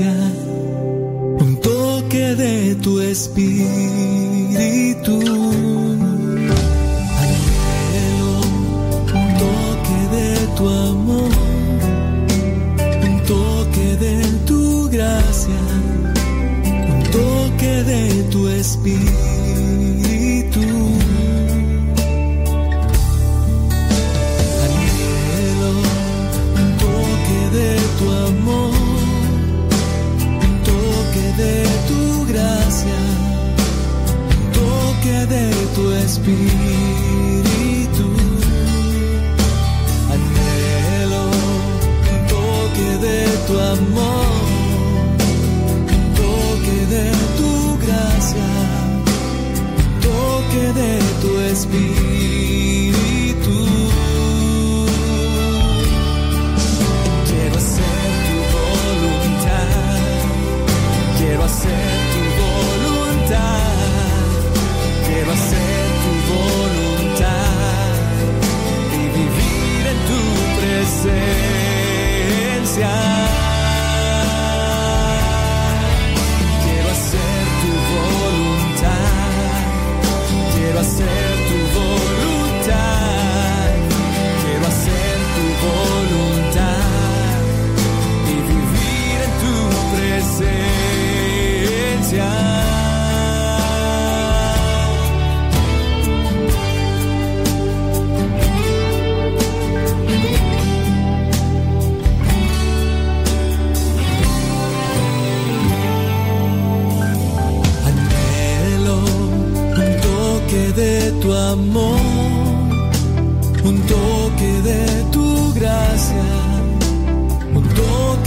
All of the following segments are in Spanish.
un toque de tu espíritu.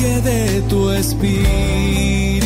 Toque de tu espíritu.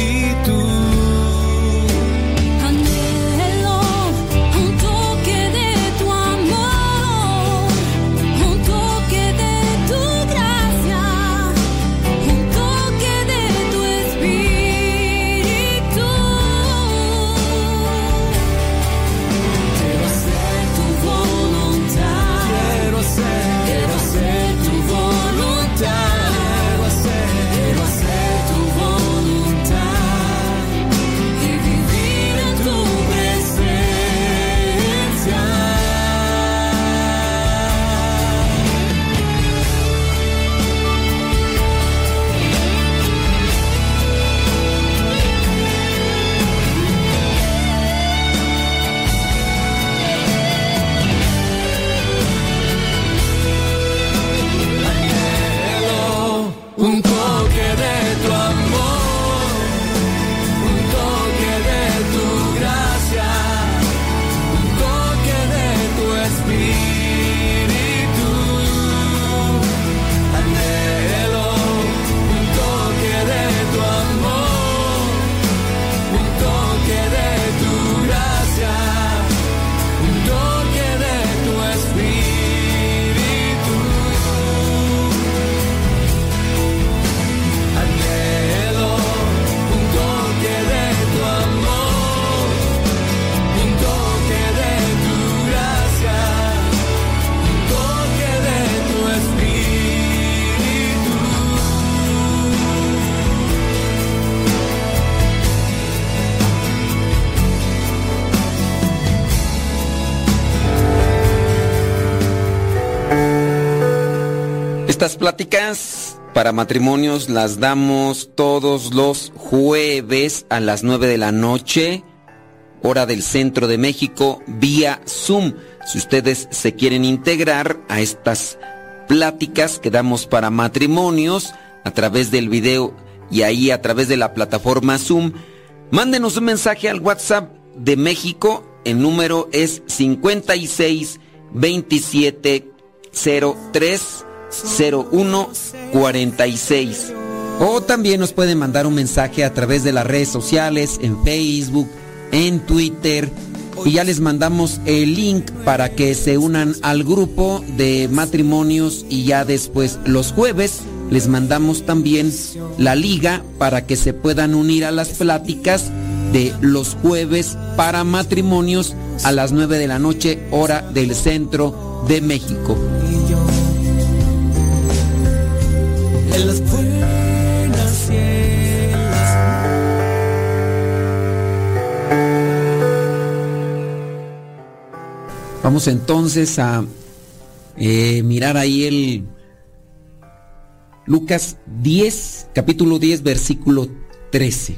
Estas pláticas para matrimonios las damos todos los jueves a las 9 de la noche, hora del centro de México, vía Zoom. Si ustedes se quieren integrar a estas pláticas que damos para matrimonios a través del video y ahí a través de la plataforma Zoom, mándenos un mensaje al WhatsApp de México. El número es 56 27 03 0146. O también nos pueden mandar un mensaje a través de las redes sociales, en Facebook, en Twitter. Y ya les mandamos el link para que se unan al grupo de matrimonios y ya después los jueves les mandamos también la liga para que se puedan unir a las pláticas de los jueves para matrimonios a las 9 de la noche hora del centro de México. en las buenas y en las. Vamos entonces a eh, mirar ahí el Lucas 10, capítulo 10, versículo 13.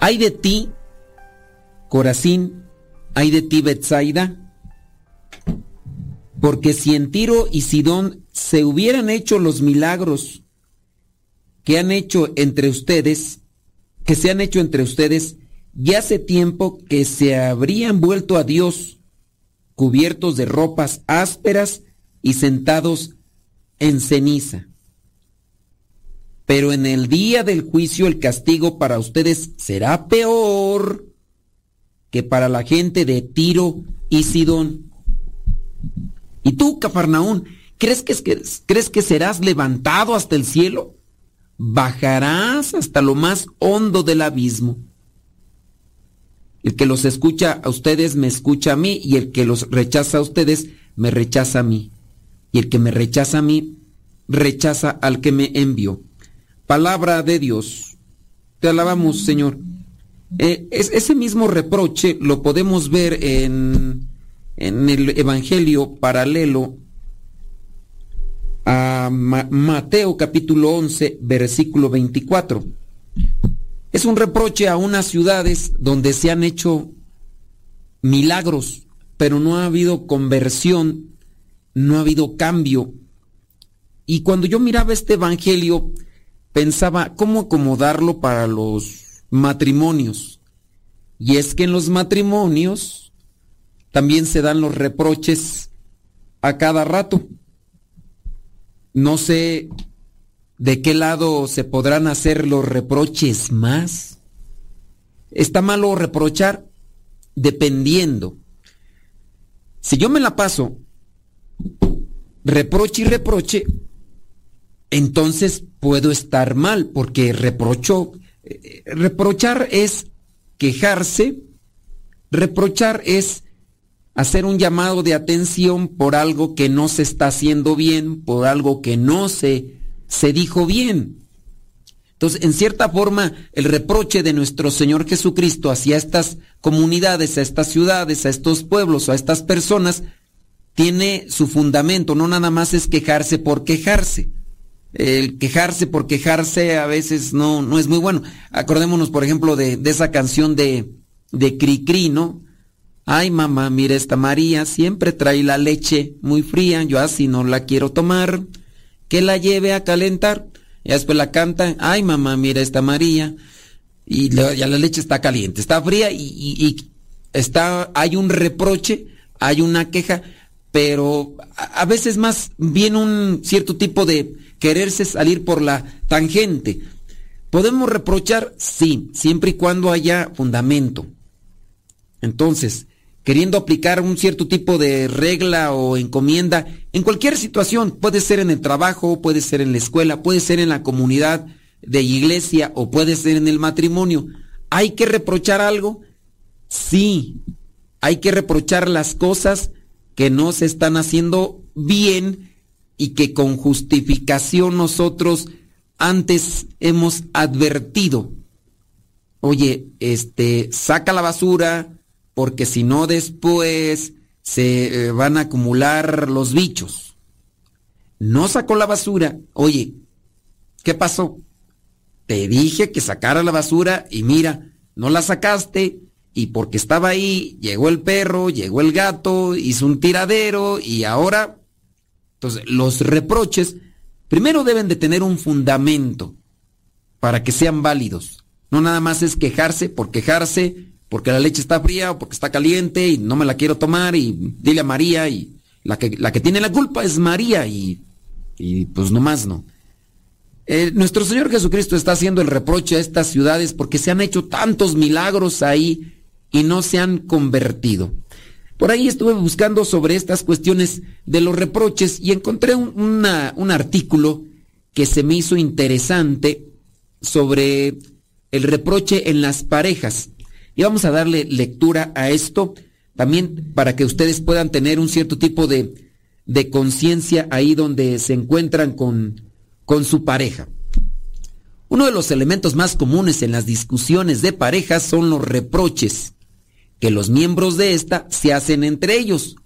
Hay de ti, Corazín, hay de ti, Betsaida porque si en Tiro y Sidón se hubieran hecho los milagros que han hecho entre ustedes, que se han hecho entre ustedes, ya hace tiempo que se habrían vuelto a Dios cubiertos de ropas ásperas y sentados en ceniza. Pero en el día del juicio el castigo para ustedes será peor que para la gente de Tiro y Sidón. ¿Y tú, Cafarnaún, crees que, crees que serás levantado hasta el cielo? Bajarás hasta lo más hondo del abismo. El que los escucha a ustedes me escucha a mí y el que los rechaza a ustedes me rechaza a mí. Y el que me rechaza a mí rechaza al que me envió. Palabra de Dios. Te alabamos, Señor. Eh, es, ese mismo reproche lo podemos ver en, en el Evangelio paralelo a Mateo capítulo 11, versículo 24. Es un reproche a unas ciudades donde se han hecho milagros, pero no ha habido conversión, no ha habido cambio. Y cuando yo miraba este Evangelio, pensaba cómo acomodarlo para los matrimonios. Y es que en los matrimonios también se dan los reproches a cada rato. No sé ¿De qué lado se podrán hacer los reproches más? ¿Está malo reprochar? Dependiendo. Si yo me la paso reproche y reproche, entonces puedo estar mal, porque reprocho, eh, reprochar es quejarse, reprochar es hacer un llamado de atención por algo que no se está haciendo bien, por algo que no se se dijo bien. Entonces, en cierta forma, el reproche de nuestro Señor Jesucristo hacia estas comunidades, a estas ciudades, a estos pueblos, a estas personas, tiene su fundamento, no nada más es quejarse por quejarse. El quejarse por quejarse a veces no, no es muy bueno. Acordémonos, por ejemplo, de, de esa canción de, de Cricri, ¿no? Ay, mamá, mira esta María, siempre trae la leche muy fría, yo así no la quiero tomar que la lleve a calentar. Y después la canta, ay mamá, mira esta María. Y ya la leche está caliente, está fría y, está, hay un reproche, hay una queja, pero a, veces más viene un cierto tipo de quererse salir por la tangente. ¿Podemos reprochar? Sí, siempre y cuando haya fundamento. Entonces, queriendo aplicar un cierto tipo de regla o encomienda en cualquier situación, puede ser en el trabajo, puede ser en la escuela, puede ser en la comunidad de iglesia o puede ser en el matrimonio. ¿Hay que reprochar algo? Sí, hay que reprochar las cosas que no se están haciendo bien y que con justificación nosotros antes hemos advertido. Oye, este, saca la basura, porque si no después se eh, van a acumular los bichos. No sacó la basura. Oye, ¿qué pasó? Te dije que sacara la basura y mira, no la sacaste y porque estaba ahí, llegó el perro, llegó el gato, hizo un tiradero y ahora... Entonces, los reproches primero deben de tener un fundamento para que sean válidos. No nada más es quejarse por quejarse porque la leche está fría o porque está caliente y no me la quiero tomar y dile a María y la que, la que tiene la culpa es María y, y pues nomás no. Eh, nuestro Señor Jesucristo está haciendo el reproche a estas ciudades porque se han hecho tantos milagros ahí y no se han convertido. Por ahí estuve buscando sobre estas cuestiones de los reproches y encontré un, un artículo que se me hizo interesante sobre el reproche en las parejas. Y vamos a darle lectura a esto también para que ustedes puedan tener un cierto tipo de, de conciencia ahí donde se encuentran con, con su pareja. Uno de los elementos más comunes en las discusiones de parejas son los reproches. que los miembros de ésta se hacen entre ellos.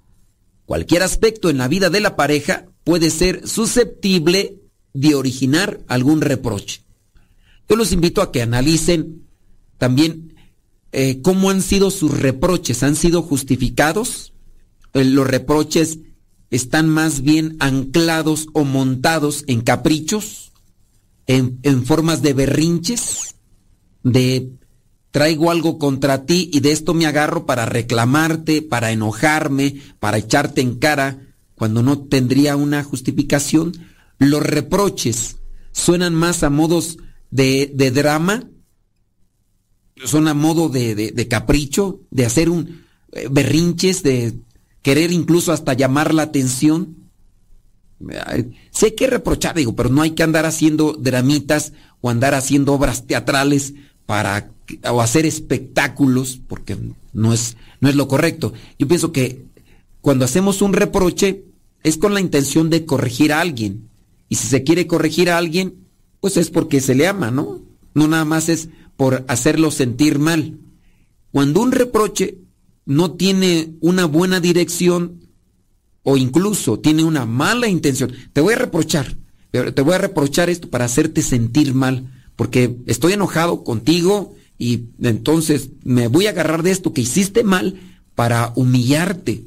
Cualquier aspecto en la vida de la pareja puede ser susceptible de originar algún reproche. Yo los invito a que analicen también eh, cómo han sido sus reproches. ¿Han sido justificados? Eh, los reproches están más bien anclados o montados en caprichos, en, formas de berrinches, de traigo algo contra ti y de esto me agarro para reclamarte, para enojarme, para echarte en cara, cuando no tendría una justificación. Los reproches suenan más a modos de drama, son a modo de, de, capricho, de hacer un eh, berrinches, de querer incluso hasta llamar la atención. Sé que reprochar, digo, pero no hay que andar haciendo dramitas o andar haciendo obras teatrales para o hacer espectáculos, porque no es, no es lo correcto. Yo pienso que cuando hacemos un reproche es con la intención de corregir a alguien. Y si se quiere corregir a alguien, pues es porque se le ama, ¿no? No nada más es por hacerlo sentir mal. Cuando un reproche no tiene una buena dirección o incluso tiene una mala intención, te voy a reprochar, te voy a reprochar esto para hacerte sentir mal, porque estoy enojado contigo y entonces me voy a agarrar de esto que hiciste mal para humillarte,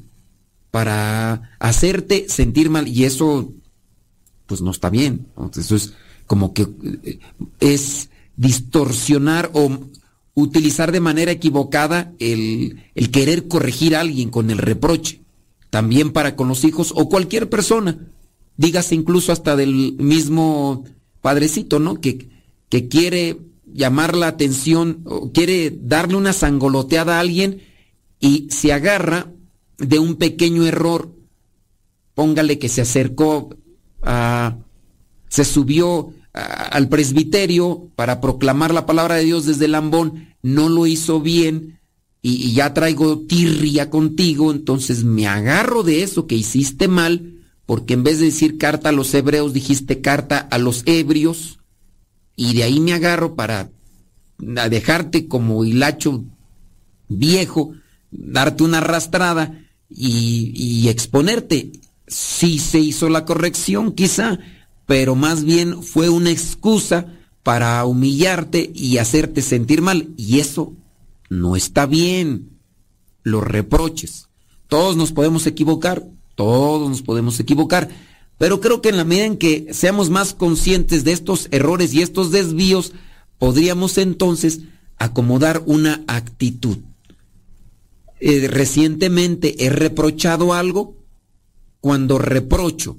para hacerte sentir mal y eso pues no está bien. Eso es como que eh, es distorsionar o utilizar de manera equivocada el, el, querer corregir a alguien con el reproche. También para con los hijos o cualquier persona. Dígase incluso hasta del mismo padrecito, ¿no? Que, que quiere llamar la atención o quiere darle una sangoloteada a alguien y se agarra de un pequeño error. Póngale que se acercó a, se subió al presbiterio para proclamar la palabra de Dios desde el ambón, no lo hizo bien y, ya traigo tirria contigo, entonces me agarro de eso que hiciste mal, porque en vez de decir carta a los hebreos, dijiste carta a los ebrios, y de ahí me agarro para dejarte como hilacho viejo, darte una arrastrada y, y exponerte. Sí se hizo la corrección, quizá, pero más bien fue una excusa para humillarte y hacerte sentir mal. Y eso no está bien. Los reproches. Todos nos podemos equivocar, todos nos podemos equivocar, pero creo que en la medida en que seamos más conscientes de estos errores y estos desvíos, podríamos entonces acomodar una actitud. Eh, recientemente he reprochado algo. Cuando reprocho,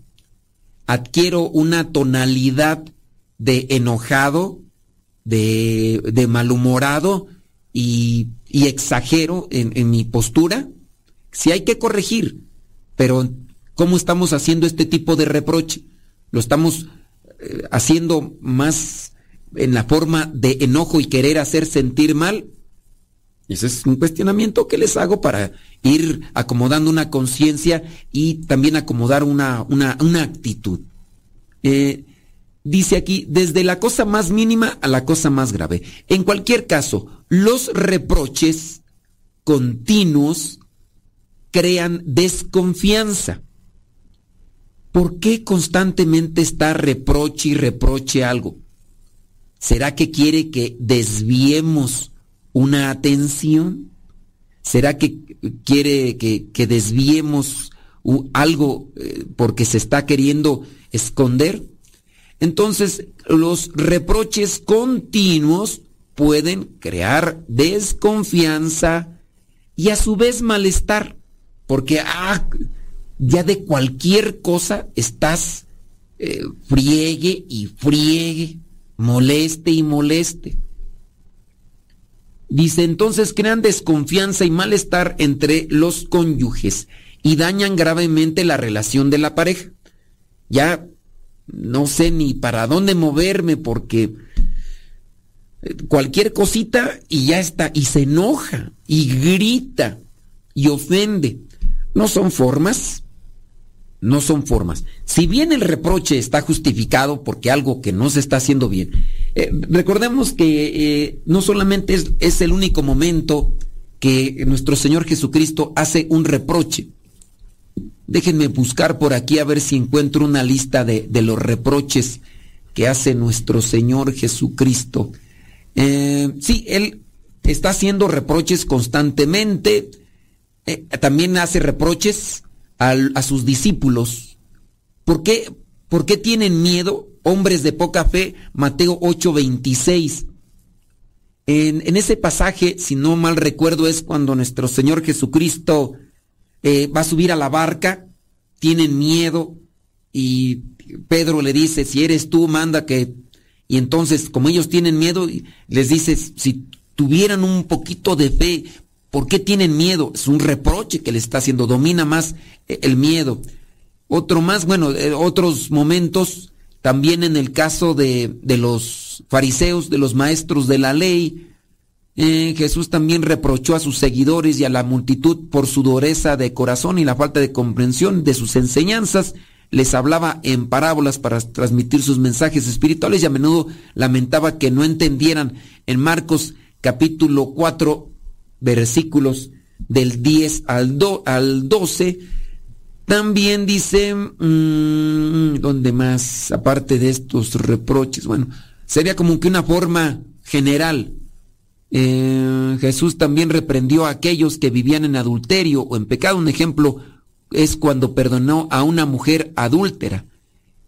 adquiero una tonalidad de enojado, de, malhumorado y, exagero en, en, mi postura. Si hay que corregir, pero ¿cómo estamos haciendo este tipo de reproche? Lo estamos eh, haciendo más en la forma de enojo y querer hacer sentir mal. Ese es un cuestionamiento que les hago para ir acomodando una conciencia y también acomodar una, una, actitud. Eh, dice aquí, desde la cosa más mínima a la cosa más grave. En cualquier caso, los reproches continuos crean desconfianza. ¿Por qué constantemente está reproche y reproche algo? ¿Será que quiere que desviemos una atención? ¿Será que quiere que, desviemos algo eh, porque se está queriendo esconder? Entonces, los reproches continuos pueden crear desconfianza y a su vez malestar, porque ah, ya de cualquier cosa estás eh, friegue y friegue, moleste y moleste. Dice entonces crean desconfianza y malestar entre los cónyuges y dañan gravemente la relación de la pareja. Ya no sé ni para dónde moverme porque eh, cualquier cosita y ya está, y se enoja, y grita, y ofende. No son formas, no son formas. Si bien el reproche está justificado porque algo que no se está haciendo bien, eh, recordemos que eh, no solamente es, el único momento que nuestro Señor Jesucristo hace un reproche. Déjenme buscar por aquí a ver si encuentro una lista de, los reproches que hace nuestro Señor Jesucristo. Eh, sí, Él está haciendo reproches constantemente. También hace reproches a sus discípulos. ¿Por qué, ¿Por qué tienen miedo hombres de poca fe? Mateo 8:26. En, en, ese pasaje, si no mal recuerdo, es cuando nuestro Señor Jesucristo eh, va a subir a la barca, tienen miedo y Pedro le dice, si eres tú, manda que... Y entonces, como ellos tienen miedo, les dice, si tuvieran un poquito de fe, ¿por qué tienen miedo? Es un reproche que le está haciendo, domina más eh, el miedo. Otro más, bueno, eh, otros momentos, también en el caso de, de los fariseos, de los maestros de la ley, eh, Jesús también reprochó a sus seguidores y a la multitud por su dureza de corazón y la falta de comprensión de sus enseñanzas. Les hablaba en parábolas para transmitir sus mensajes espirituales y a menudo lamentaba que no entendieran. En Marcos capítulo 4, versículos del 10 al, al 12, también dice, mmm, ¿dónde más? Aparte de estos reproches, bueno, sería como que una forma general eh, Jesús también reprendió a aquellos que vivían en adulterio o en pecado. Un ejemplo es cuando perdonó a una mujer adúltera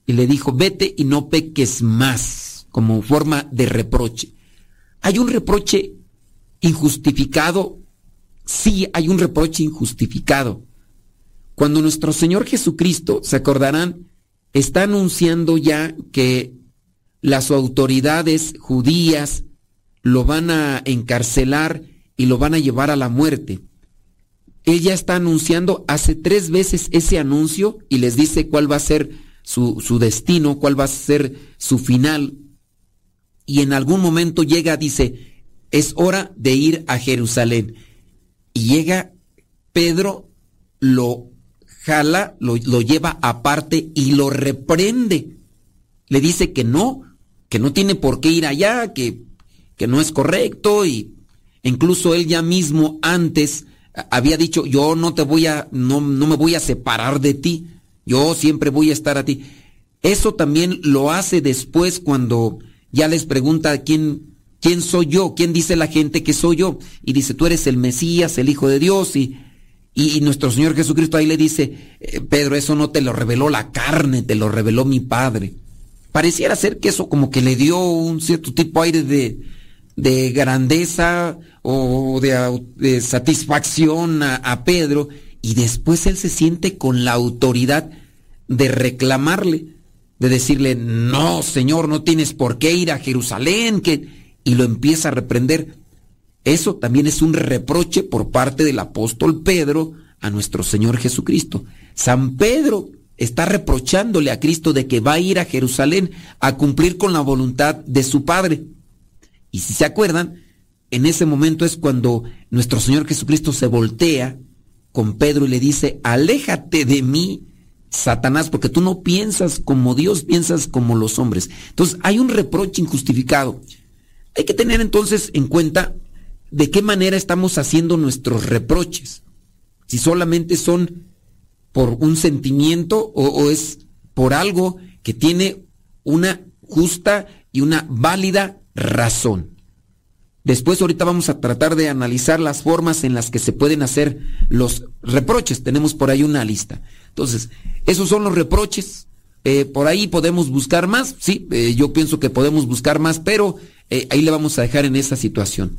y le dijo, vete y no peques más, como forma de reproche. ¿Hay un reproche injustificado? Sí, hay un reproche injustificado. Cuando nuestro Señor Jesucristo, se acordarán, está anunciando ya que las autoridades judías, lo van a encarcelar y lo van a llevar a la muerte. Él ya está anunciando, hace tres veces ese anuncio y les dice cuál va a ser su, su destino, cuál va a ser su final. Y en algún momento llega, dice, es hora de ir a Jerusalén. Y llega Pedro, lo jala, lo, lo, lleva aparte y lo reprende. Le dice que no, que no tiene por qué ir allá, que que no es correcto y incluso él ya mismo antes había dicho, yo no te voy a, no, no me voy a separar de ti, yo siempre voy a estar a ti. Eso también lo hace después cuando ya les pregunta quién, quién soy yo, quién dice la gente que soy yo. Y dice, tú eres el Mesías, el Hijo de Dios. Y, y, nuestro Señor Jesucristo ahí le dice, eh, Pedro, eso no te lo reveló la carne, te lo reveló mi Padre. Pareciera ser que eso como que le dio un cierto tipo aire de, de grandeza o de, satisfacción a, Pedro y después él se siente con la autoridad de reclamarle, de decirle, no, Señor, no tienes por qué ir a Jerusalén, que... y lo empieza a reprender. Eso también es un reproche por parte del apóstol Pedro a nuestro Señor Jesucristo. San Pedro está reprochándole a Cristo de que va a ir a Jerusalén a cumplir con la voluntad de su Padre. Y si se acuerdan, en ese momento es cuando nuestro Señor Jesucristo se voltea con Pedro y le dice, aléjate de mí, Satanás, porque tú no piensas como Dios, piensas como los hombres. Entonces hay un reproche injustificado. Hay que tener entonces en cuenta de qué manera estamos haciendo nuestros reproches. Si solamente son por un sentimiento o, es por algo que tiene una justa y una válida razón. Después ahorita vamos a tratar de analizar las formas en las que se pueden hacer los reproches. Tenemos por ahí una lista. Entonces, esos son los reproches. Eh, por ahí podemos buscar más. Sí, eh, yo pienso que podemos buscar más, pero eh, ahí le vamos a dejar en esa situación.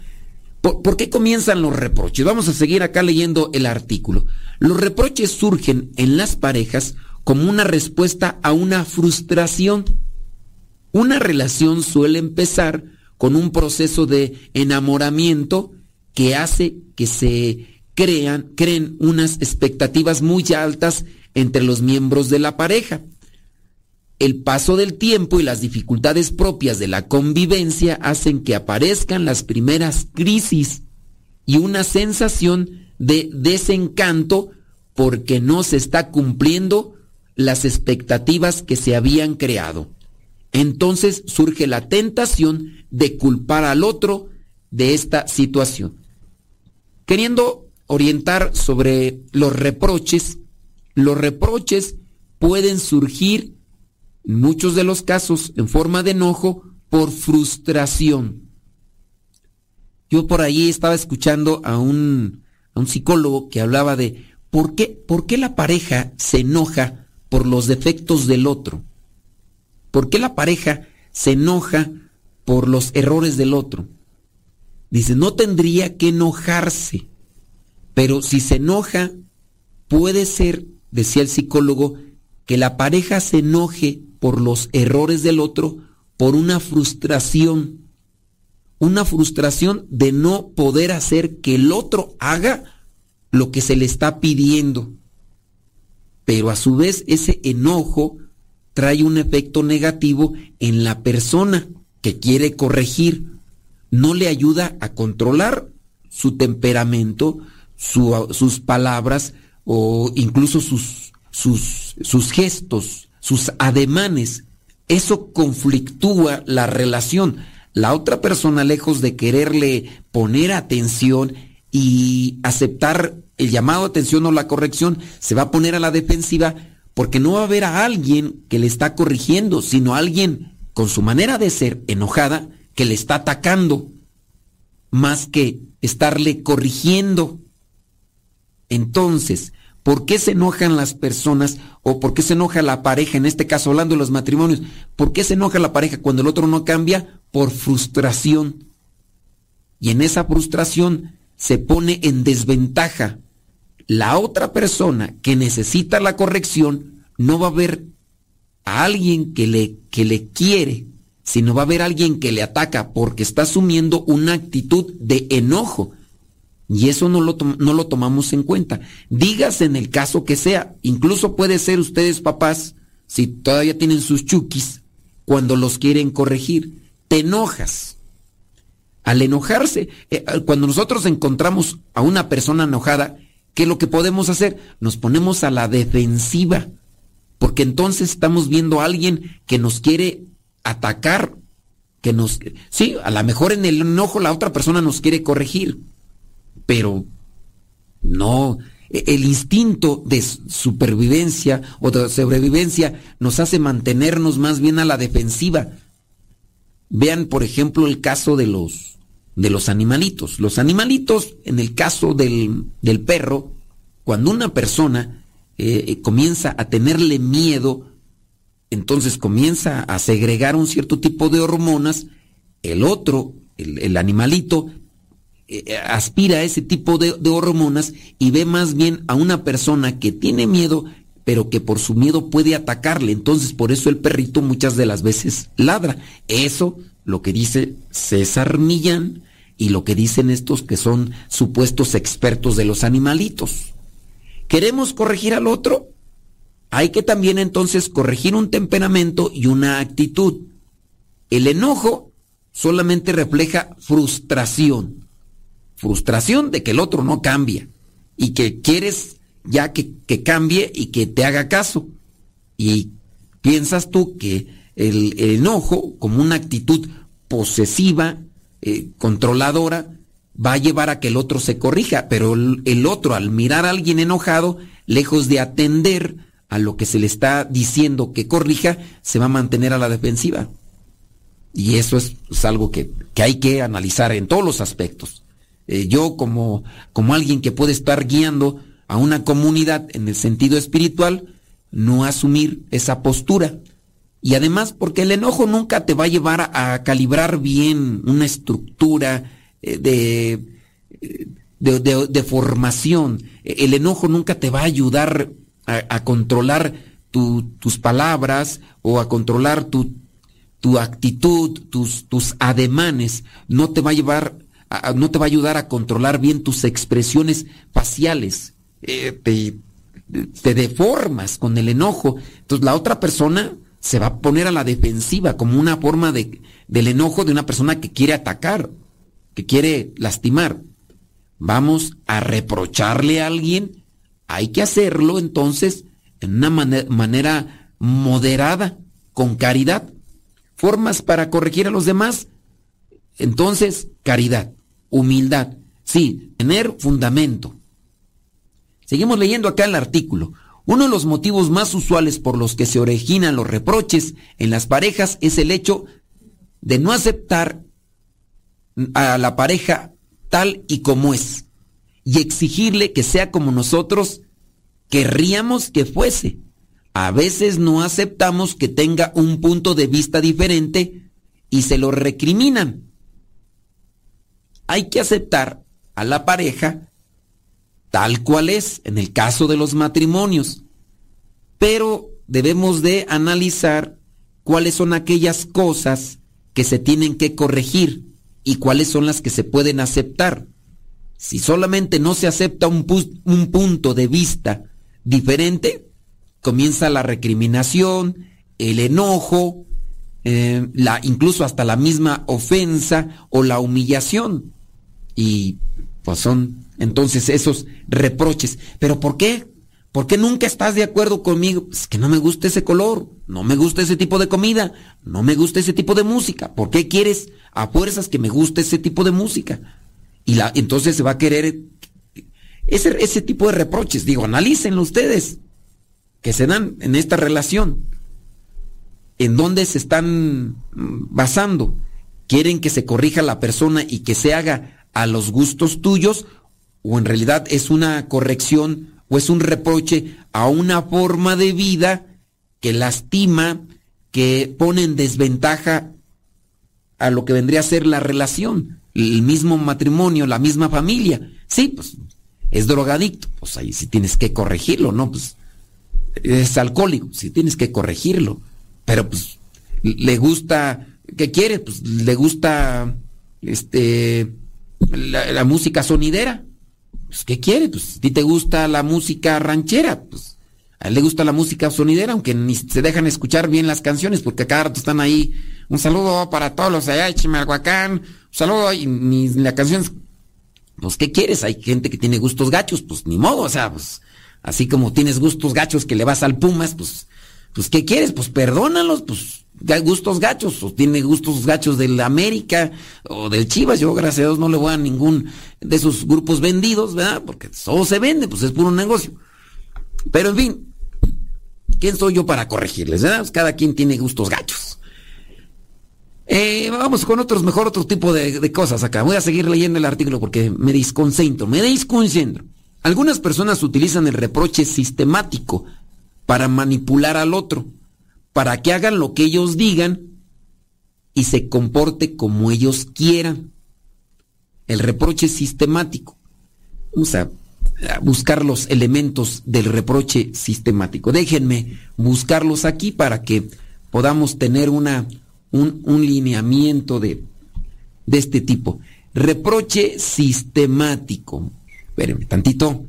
¿Por, ¿Por qué comienzan los reproches? Vamos a seguir acá leyendo el artículo. Los reproches surgen en las parejas como una respuesta a una frustración una relación suele empezar con un proceso de enamoramiento que hace que se crean, creen unas expectativas muy altas entre los miembros de la pareja. El paso del tiempo y las dificultades propias de la convivencia hacen que aparezcan las primeras crisis y una sensación de desencanto porque no se está cumpliendo las expectativas que se habían creado entonces surge la tentación de culpar al otro de esta situación. queriendo orientar sobre los reproches, los reproches pueden surgir muchos de los casos en forma de enojo por frustración. Yo por ahí estaba escuchando a un, a un psicólogo que hablaba de por qué, por qué la pareja se enoja por los defectos del otro. ¿Por qué la pareja se enoja por los errores del otro? Dice, no tendría que enojarse, pero si se enoja, puede ser, decía el psicólogo, que la pareja se enoje por los errores del otro por una frustración, una frustración de no poder hacer que el otro haga lo que se le está pidiendo. Pero a su vez ese enojo trae un efecto negativo en la persona que quiere corregir. No le ayuda a controlar su temperamento, sus palabras o incluso sus, sus, gestos, sus ademanes. Eso conflictúa la relación. La otra persona, lejos de quererle poner atención y aceptar el llamado a atención o la corrección, se va a poner a la defensiva porque no va a ver a alguien que le está corrigiendo, sino a alguien con su manera de ser enojada que le está atacando, más que estarle corrigiendo. Entonces, ¿por qué se enojan las personas o por qué se enoja la pareja, en este caso hablando de los matrimonios? ¿Por qué se enoja la pareja cuando el otro no cambia? Por frustración. Y en esa frustración se pone en desventaja la otra persona que necesita la corrección no va a ver a alguien que le, que le quiere, sino va a ver a alguien que le ataca porque está asumiendo una actitud de enojo. Y eso no lo, no lo tomamos en cuenta. Dígase en el caso que sea, incluso puede ser ustedes papás, si todavía tienen sus chukis, cuando los quieren corregir, te enojas. Al enojarse, eh, cuando nosotros encontramos a una persona enojada, ¿Qué es lo que podemos hacer? Nos ponemos a la defensiva, porque entonces estamos viendo a alguien que nos quiere atacar, que nos... Sí, a lo mejor en el enojo la otra persona nos quiere corregir, pero no, e, el instinto de supervivencia o de sobrevivencia nos hace mantenernos más bien a la defensiva. Vean, por ejemplo, el caso de los de los animalitos. Los animalitos, en el caso del, del perro, cuando una persona eh, comienza a tenerle miedo, entonces comienza a segregar un cierto tipo de hormonas, el otro, el, animalito, eh, aspira a ese tipo de, de hormonas y ve más bien a una persona que tiene miedo, pero que por su miedo puede atacarle. Entonces, por eso el perrito muchas de las veces ladra. Eso lo que dice César Millán y lo que dicen estos que son supuestos expertos de los animalitos. ¿Queremos corregir al otro? Hay que también entonces corregir un temperamento y una actitud. El enojo solamente refleja frustración. Frustración de que el otro no cambia y que quieres ya que, que cambie y que te haga caso. Y piensas tú que el, enojo como una actitud posesiva, eh, controladora, va a llevar a que el otro se corrija, pero el, otro al mirar a alguien enojado, lejos de atender a lo que se le está diciendo que corrija, se va a mantener a la defensiva. Y eso es, algo que, hay que analizar en todos los aspectos. Eh, yo como, como alguien que puede estar guiando a una comunidad en el sentido espiritual, no asumir esa postura y además, porque el enojo nunca te va a llevar a, calibrar bien una estructura eh, de, de, formación. El enojo nunca te va a ayudar a, controlar tus palabras o a controlar tu, tu actitud, tus, tus ademanes. No te va a llevar, no te va a ayudar a controlar bien tus expresiones faciales. Eh, te, te deformas con el enojo. Entonces la otra persona se va a poner a la defensiva como una forma de, del enojo de una persona que quiere atacar, que quiere lastimar. Vamos a reprocharle a alguien, hay que hacerlo entonces en una manera moderada, con caridad. Formas para corregir a los demás, entonces caridad, humildad, Sí, tener fundamento. Seguimos leyendo acá el artículo. Uno de los motivos más usuales por los que se originan los reproches en las parejas es el hecho de no aceptar a la pareja tal y como es y exigirle que sea como nosotros querríamos que fuese. A veces no aceptamos que tenga un punto de vista diferente y se lo recriminan. Hay que aceptar a la pareja tal cual es en el caso de los matrimonios, pero debemos de analizar cuáles son aquellas cosas que se tienen que corregir y cuáles son las que se pueden aceptar. Si solamente no se acepta un, un punto de vista diferente, comienza la recriminación, el enojo, eh, la, incluso hasta la misma ofensa o la humillación. Y pues son entonces esos reproches. ¿Pero por qué? ¿Por qué nunca estás de acuerdo conmigo? Es que no me gusta ese color, no me gusta ese tipo de comida, no me gusta ese tipo de música. ¿Por qué quieres a fuerzas que me guste ese tipo de música? Y la, entonces se va a querer ese, ese tipo de reproches. Digo, analícenlo ustedes, que se dan en esta relación. ¿En dónde se están basando? ¿Quieren que se corrija la persona y que se haga a los gustos tuyos? ¿O en realidad es una corrección o es un reproche a una forma de vida que lastima, que pone en desventaja a lo que vendría a ser la relación? el mismo matrimonio, la misma familia. Sí, pues es drogadicto, pues ahí sí tienes que corregirlo, ¿no? Pues es alcohólico, sí tienes que corregirlo. Pero pues le gusta, ¿qué quiere? Pues le gusta este la, música sonidera. Pues ¿qué quiere? Pues a ti te gusta la música ranchera, pues a él le gusta la música sonidera, aunque ni se dejan escuchar bien las canciones, porque a cada rato están ahí. Un saludo para todos los allá de Chimalhuacán, saludo y ni la canción pues ¿qué quieres? Hay gente que tiene gustos gachos, pues ni modo, o sea, pues así como tienes gustos gachos que le vas al Pumas, pues pues ¿qué quieres? Pues perdónalos, pues gustos gachos, o tiene gustos gachos del América o del Chivas, yo gracias a Dios no le voy a ningún de esos grupos vendidos, ¿verdad? Porque todo se vende, pues es puro negocio. Pero en fin, ¿quién soy yo para corregirles? ¿verdad? Pues cada quien tiene gustos gachos. Eh, vamos con otros, mejor otro tipo de, cosas acá. Voy a seguir leyendo el artículo porque me desconcentro, me desconcentro. Algunas personas utilizan el reproche sistemático para manipular al otro, para que hagan lo que ellos digan y se comporte como ellos quieran. El reproche sistemático. Vamos a buscar los elementos del reproche sistemático. Déjenme buscarlos aquí para que podamos tener una un, lineamiento de, de este tipo. Reproche sistemático. Espérenme tantito,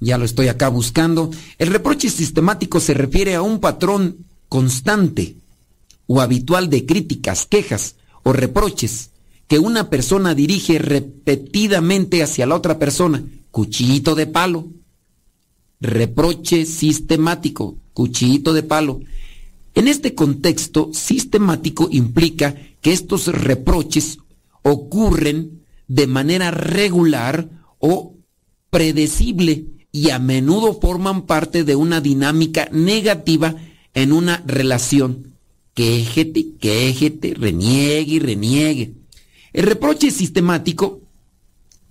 ya lo estoy acá buscando. El reproche sistemático se refiere a un patrón constante o habitual de críticas, quejas o reproches que una persona dirige repetidamente hacia la otra persona. Cuchillito de palo. Reproche sistemático, cuchillito de palo. En este contexto sistemático implica que estos reproches ocurren de manera regular o predecible y a menudo forman parte de una dinámica negativa en una relación. Quéjete, quéjete, reniegue y reniegue. El reproche sistemático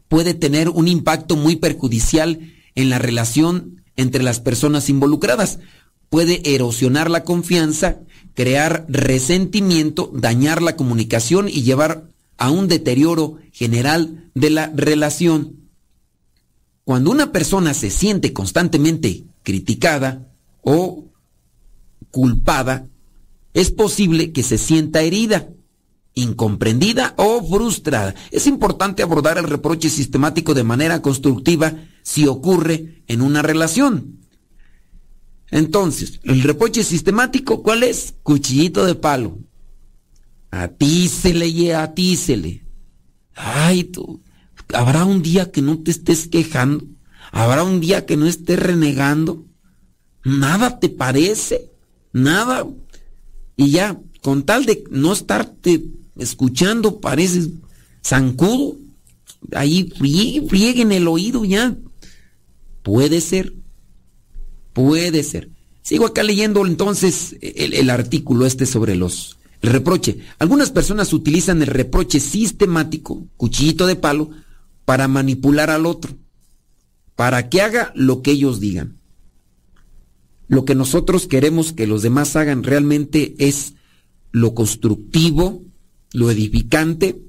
puede tener un impacto muy perjudicial en la relación entre las personas involucradas, puede erosionar la confianza, crear resentimiento, dañar la comunicación y llevar a un deterioro general de la relación. Cuando una persona se siente constantemente criticada o culpada, es posible que se sienta herida, incomprendida o frustrada. Es importante abordar el reproche sistemático de manera constructiva si ocurre en una relación. Entonces, el reproche sistemático, ¿cuál es? Cuchillito de palo. Atícele y atícele. Ay, tú, habrá un día que no te estés quejando. Habrá un día que no estés renegando. Nada te parece. Nada. Y ya, con tal de no estarte escuchando, pareces zancudo. ahí frieguen el oído ya. Puede ser, puede ser. Sigo acá leyendo entonces el, el artículo este sobre los el reproche. Algunas personas utilizan el reproche sistemático, cuchillito de palo, para manipular al otro, para que haga lo que ellos digan. Lo que nosotros queremos que los demás hagan realmente es lo constructivo, lo edificante,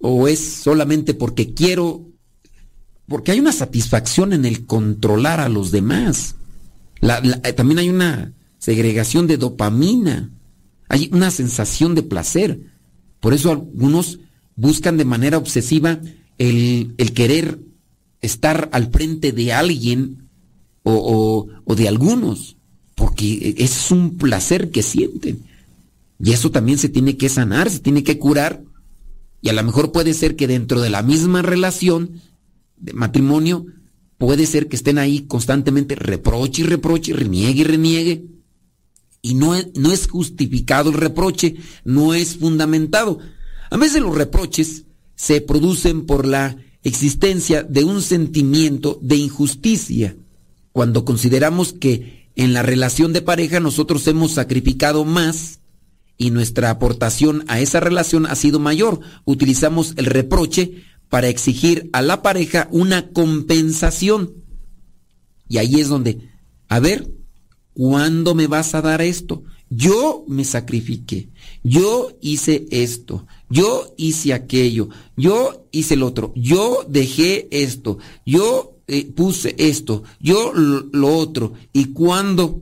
o es solamente porque quiero, porque hay una satisfacción en el controlar a los demás. también hay una segregación de dopamina hay una sensación de placer. Por eso algunos buscan de manera obsesiva el, querer estar al frente de alguien o, de algunos, porque es un placer que sienten. Y eso también se tiene que sanar, se tiene que curar. Y a lo mejor puede ser que dentro de la misma relación de matrimonio, puede ser que estén ahí constantemente reproche y reproche, reniegue y reniegue. Y no no es justificado el reproche, no es fundamentado. A veces los reproches se producen por la existencia de un sentimiento de injusticia, cuando consideramos que en la relación de pareja nosotros hemos sacrificado más y nuestra aportación a esa relación ha sido mayor. Utilizamos el reproche para exigir a la pareja una compensación. Y ahí es donde, a ver, ¿Cuándo me vas a dar esto? Yo me sacrifiqué, yo hice esto, yo hice aquello, yo hice el otro, yo dejé esto, yo eh, puse esto, yo lo, lo otro. ¿Y cuándo?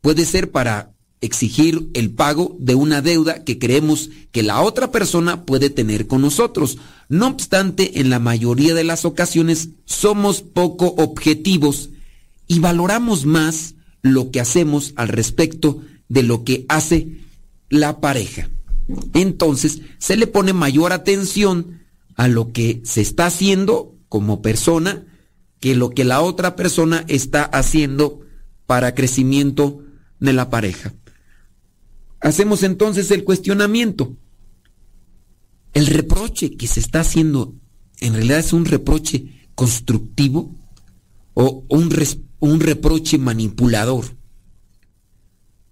Puede ser para exigir el pago de una deuda que creemos que la otra persona puede tener con nosotros. No obstante, en la mayoría de las ocasiones somos poco objetivos y valoramos más lo que hacemos al respecto de lo que hace la pareja. Entonces se le pone mayor atención a lo que se está haciendo como persona que lo que la otra persona está haciendo para crecimiento de la pareja. Hacemos entonces el cuestionamiento. El reproche que se está haciendo en realidad es un reproche constructivo o un, un reproche manipulador.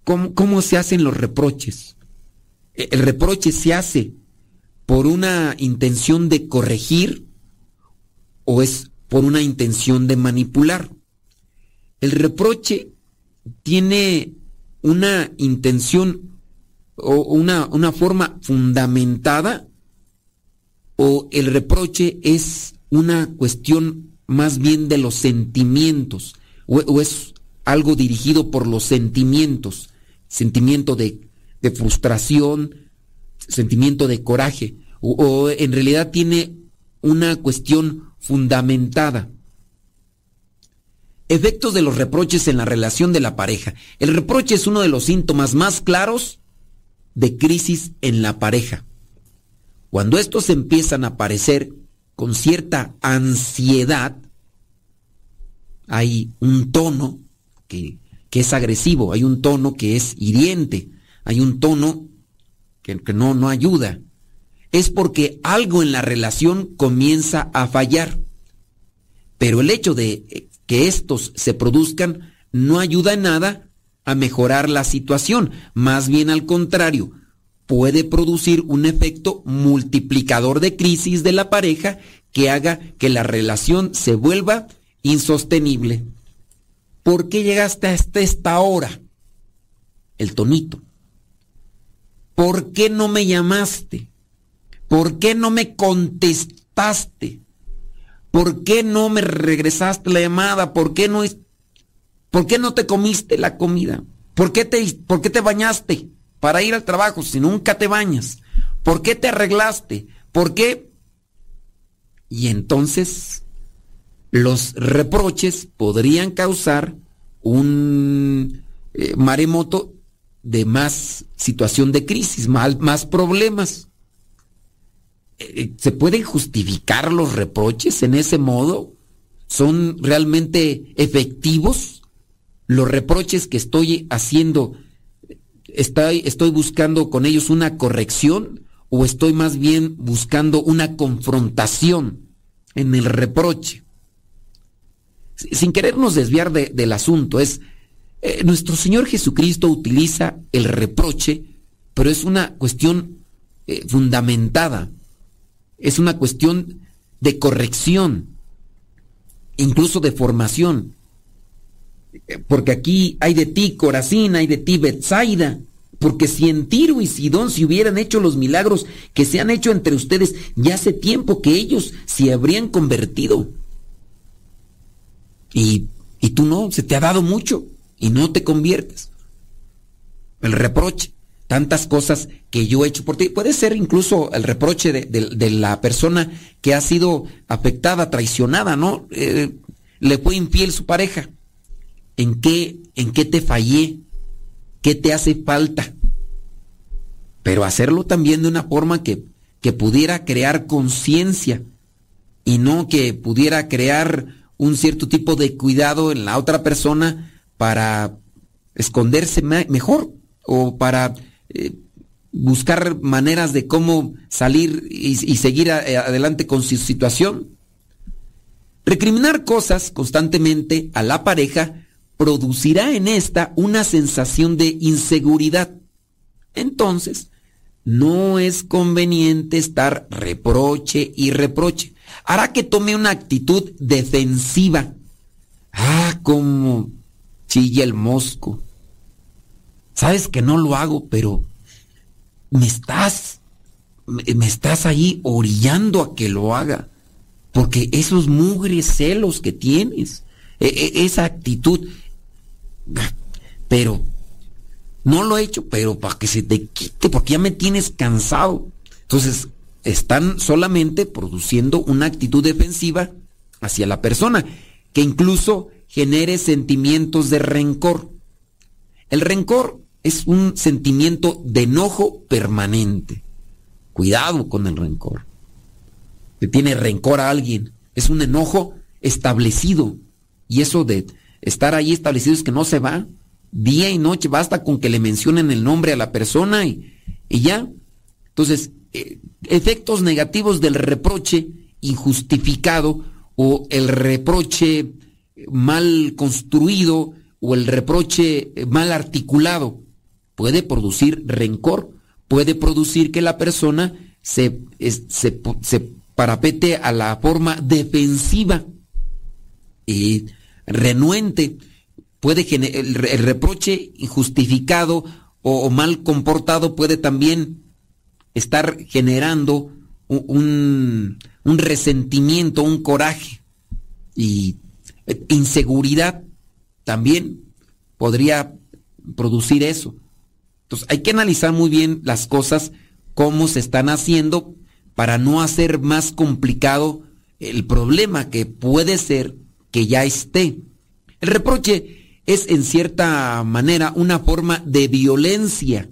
¿Cómo, se hacen los reproches? E, el reproche se hace por una intención de corregir o es por una intención de manipular. El reproche tiene una intención o una, una forma fundamentada o el reproche es una cuestión más bien de los sentimientos o, es algo dirigido por los sentimientos, sentimiento de, frustración, sentimiento de coraje, o, en realidad tiene una cuestión fundamentada. Efectos de los reproches en la relación de la pareja. El reproche es uno de los síntomas más claros de crisis en la pareja. Cuando estos empiezan a aparecer con cierta ansiedad, hay un tono que, es agresivo, hay un tono que es hiriente, hay un tono que, que no, no ayuda. Es porque algo en la relación comienza a fallar. Pero el hecho de que estos se produzcan no ayuda en nada a mejorar la situación, más bien al contrario, puede producir un efecto multiplicador de crisis de la pareja que haga que la relación se vuelva insostenible. ¿Por qué llegaste hasta esta hora? El tonito. ¿Por qué no me llamaste? ¿Por qué no me contestaste? ¿Por qué no me regresaste la llamada? ¿Por qué no, ¿por qué no te comiste la comida? ¿Por qué, te, ¿Por qué te bañaste para ir al trabajo si nunca te bañas? ¿Por qué te arreglaste? ¿Por qué? Y entonces los reproches podrían causar un eh, maremoto de más situación de crisis, más, problemas. Eh, ¿Se pueden justificar los reproches en ese modo? ¿Son realmente efectivos? Los reproches que estoy haciendo, estoy buscando con ellos una corrección o estoy más bien buscando una confrontación en el reproche? Sin querernos desviar de- del asunto, es eh, nuestro Señor Jesucristo utiliza el reproche, pero es una cuestión eh, fundamentada, es una cuestión de corrección, incluso de formación. Eh, Porque aquí hay de ti Corazín, hay de ti Betsaida. Porque si en Tiro y Sidón se hubieran hecho los milagros que se han hecho entre ustedes, ya hace tiempo que ellos se habrían convertido. Y, y tú no, se te ha dado mucho y no te conviertes. El reproche, tantas cosas que yo he hecho por ti. Puede ser incluso el reproche de, de- la persona que ha sido afectada, traicionada, ¿no? Eh, le fue infiel su pareja. ¿En qué, ¿En qué te fallé? ¿Qué te hace falta? Pero hacerlo también de una forma que, que pudiera crear conciencia y no que pudiera crear un cierto tipo de cuidado en la otra persona para esconderse me- mejor o para eh, buscar maneras de cómo salir y, seguir eh, adelante con su situación. Recriminar cosas constantemente a la pareja producirá en esta una sensación de inseguridad. Entonces, no es conveniente estar reproche y reproche. Hará que tome una actitud defensiva. Ah, como chilla el mosco. Sabes que no lo hago, pero me estás, me, estás ahí orillando a que lo haga. Porque esos mugres celos que tienes, e- e- esa actitud, pero no lo he hecho, pero para que se te quite, porque ya me tienes cansado. Entonces, están solamente produciendo una actitud defensiva hacia la persona, que incluso genere sentimientos de rencor. El rencor es un sentimiento de enojo permanente. Cuidado con el rencor. Que tiene rencor a alguien. Es un enojo establecido. Y eso de estar ahí establecido es que no se va. Día y noche basta con que le mencionen el nombre a la persona y, y ya. Entonces, efectos negativos del reproche injustificado o el reproche mal construido o el reproche eh, mal articulado puede producir rencor, puede producir que la persona se, se, se parapete a la forma defensiva y renuente. Puede el, el reproche injustificado o mal comportado puede también estar generando un, resentimiento, un coraje y eh, inseguridad también podría producir eso. Entonces hay que analizar muy bien las cosas, cómo se están haciendo para no hacer más complicado el problema que puede ser que ya esté. El reproche es en cierta manera una forma de violencia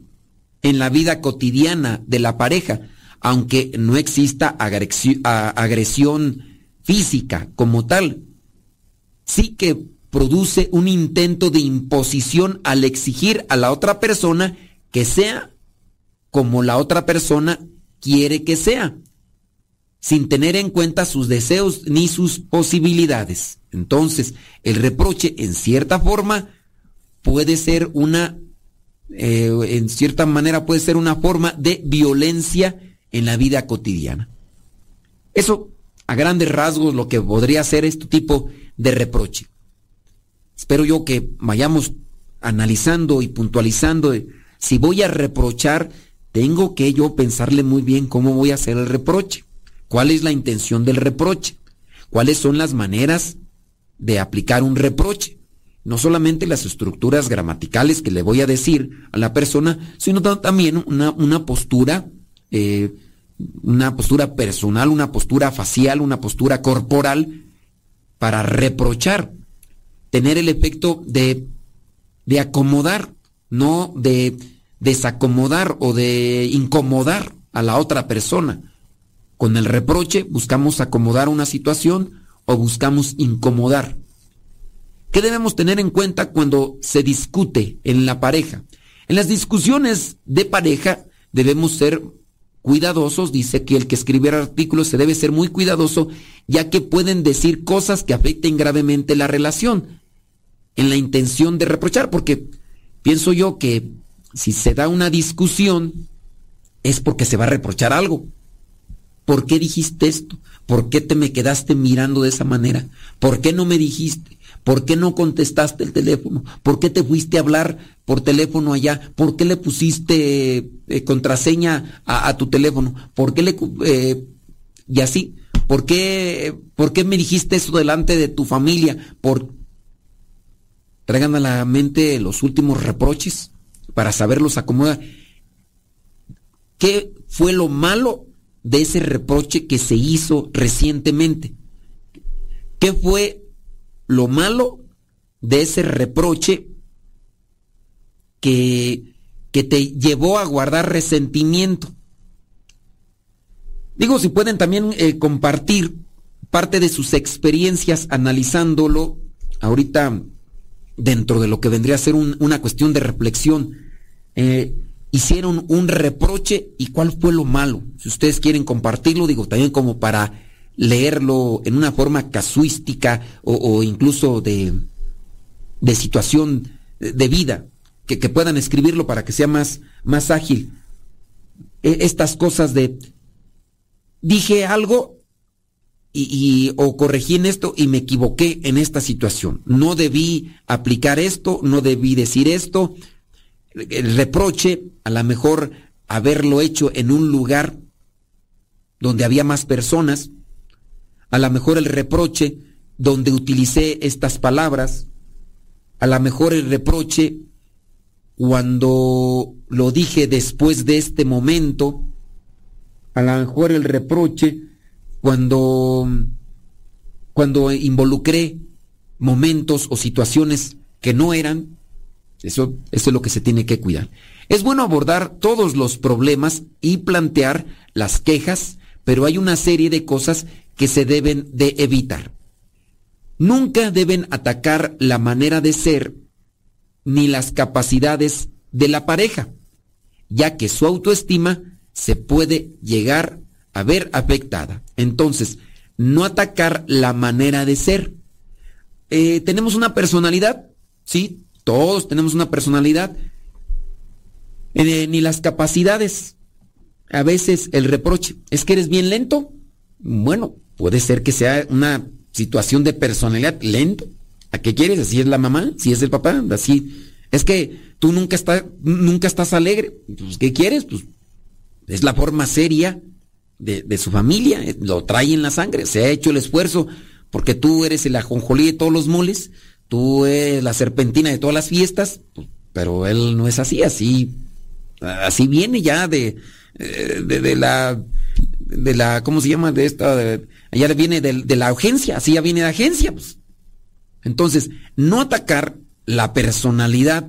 en la vida cotidiana de la pareja, aunque no exista agresión física como tal. Sí que produce un intento de imposición al exigir a la otra persona que sea como la otra persona quiere que sea, sin tener en cuenta sus deseos ni sus posibilidades. Entonces, el reproche, en cierta forma, puede ser una, eh, en cierta manera, puede ser una forma de violencia en la vida cotidiana. Eso, a grandes rasgos, lo que podría ser este tipo de reproche. Espero yo que vayamos analizando y puntualizando. eh, Si voy a reprochar, tengo que yo pensarle muy bien cómo voy a hacer el reproche. ¿Cuál es la intención del reproche? ¿Cuáles son las maneras de aplicar un reproche? No solamente las estructuras gramaticales que le voy a decir a la persona, sino ta- también una, una postura, eh, una postura personal, una postura facial, una postura corporal para reprochar, tener el efecto de, de acomodar, no de desacomodar o de incomodar a la otra persona. Con el reproche buscamos acomodar una situación o buscamos incomodar. ¿Qué debemos tener en cuenta cuando se discute en la pareja? En las discusiones de pareja debemos ser cuidadosos, dice que el que escribiera artículos se debe ser muy cuidadoso, ya que pueden decir cosas que afecten gravemente la relación, en la intención de reprochar, porque pienso yo que si se da una discusión, es porque se va a reprochar algo. ¿Por qué dijiste esto? ¿Por qué te me quedaste mirando de esa manera? ¿Por qué no me dijiste? ¿Por qué no contestaste el teléfono? ¿Por qué te fuiste a hablar por teléfono allá? ¿Por qué le pusiste eh, contraseña a, tu teléfono? ¿Por qué le... Eh, y así. ¿Por qué, ¿Por qué me dijiste eso delante de tu familia? ¿Por... Traigan a la mente los últimos reproches para saberlos acomodar. ¿Qué fue lo malo de ese reproche que se hizo recientemente? ¿Qué fue lo malo de ese reproche que, que te llevó a guardar resentimiento? Digo, si pueden también eh, compartir parte de sus experiencias analizándolo ahorita dentro de lo que vendría a ser una cuestión de reflexión. Eh, hicieron un reproche y cuál fue lo malo. Si ustedes quieren compartirlo, digo, también como para leerlo en una forma casuística o, incluso de, de situación de vida, que, que, puedan escribirlo para que sea más, más ágil. E, estas cosas de, dije algo y, y, o corregí en esto y me equivoqué en esta situación. No debí aplicar esto, no debí decir esto, el reproche, a lo mejor haberlo hecho en un lugar donde había más personas, a lo mejor el reproche donde utilicé estas palabras, a lo mejor el reproche cuando lo dije después de este momento, a lo mejor el reproche cuando cuando involucré momentos o situaciones que no eran eso, es lo que se tiene que cuidar. Es bueno abordar todos los problemas y plantear las quejas, pero hay una serie de cosas que se deben de evitar. Nunca deben atacar la manera de ser ni las capacidades de la pareja, ya que su autoestima se puede llegar a ver afectada. Entonces, no atacar la manera de ser. Eh, tenemos una personalidad, sí, todos tenemos una personalidad. Eh, ni las capacidades. A veces el reproche, es que eres bien lento. Bueno, puede ser que sea una situación de personalidad lento. ¿A qué quieres? Así es la mamá, si es el papá, así. Es que tú nunca, estás nunca estás alegre. Pues, ¿Qué quieres? Pues es la forma seria de, de, su familia, eh, lo trae en la sangre, se ha hecho el esfuerzo porque tú eres el ajonjolí de todos los moles, tú eres la serpentina de todas las fiestas, pues, pero él no es así, así, así viene ya de, eh, de, la, de la, ¿cómo se llama? De esta, de, allá viene de, la agencia, así ya viene de agencia, pues. Entonces, no atacar la personalidad,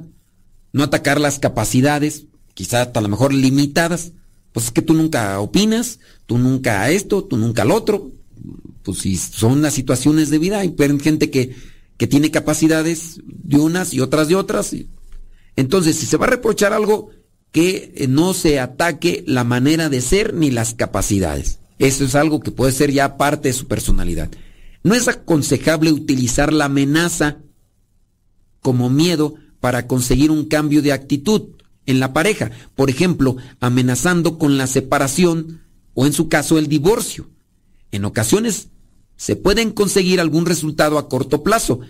no atacar las capacidades, quizás a lo mejor limitadas, pues es que tú nunca opinas, tú nunca esto, tú nunca lo otro, pues si son las situaciones de vida, hay gente que que tiene capacidades de unas y otras de otras. Entonces, si se va a reprochar algo, que eh, no se ataque la manera de ser ni las capacidades. Eso es algo que puede ser ya parte de su personalidad. No es aconsejable utilizar la amenaza como miedo para conseguir un cambio de actitud en la pareja. Por ejemplo, amenazando con la separación o en su caso el divorcio. En ocasiones se pueden conseguir algún resultado a corto plazo.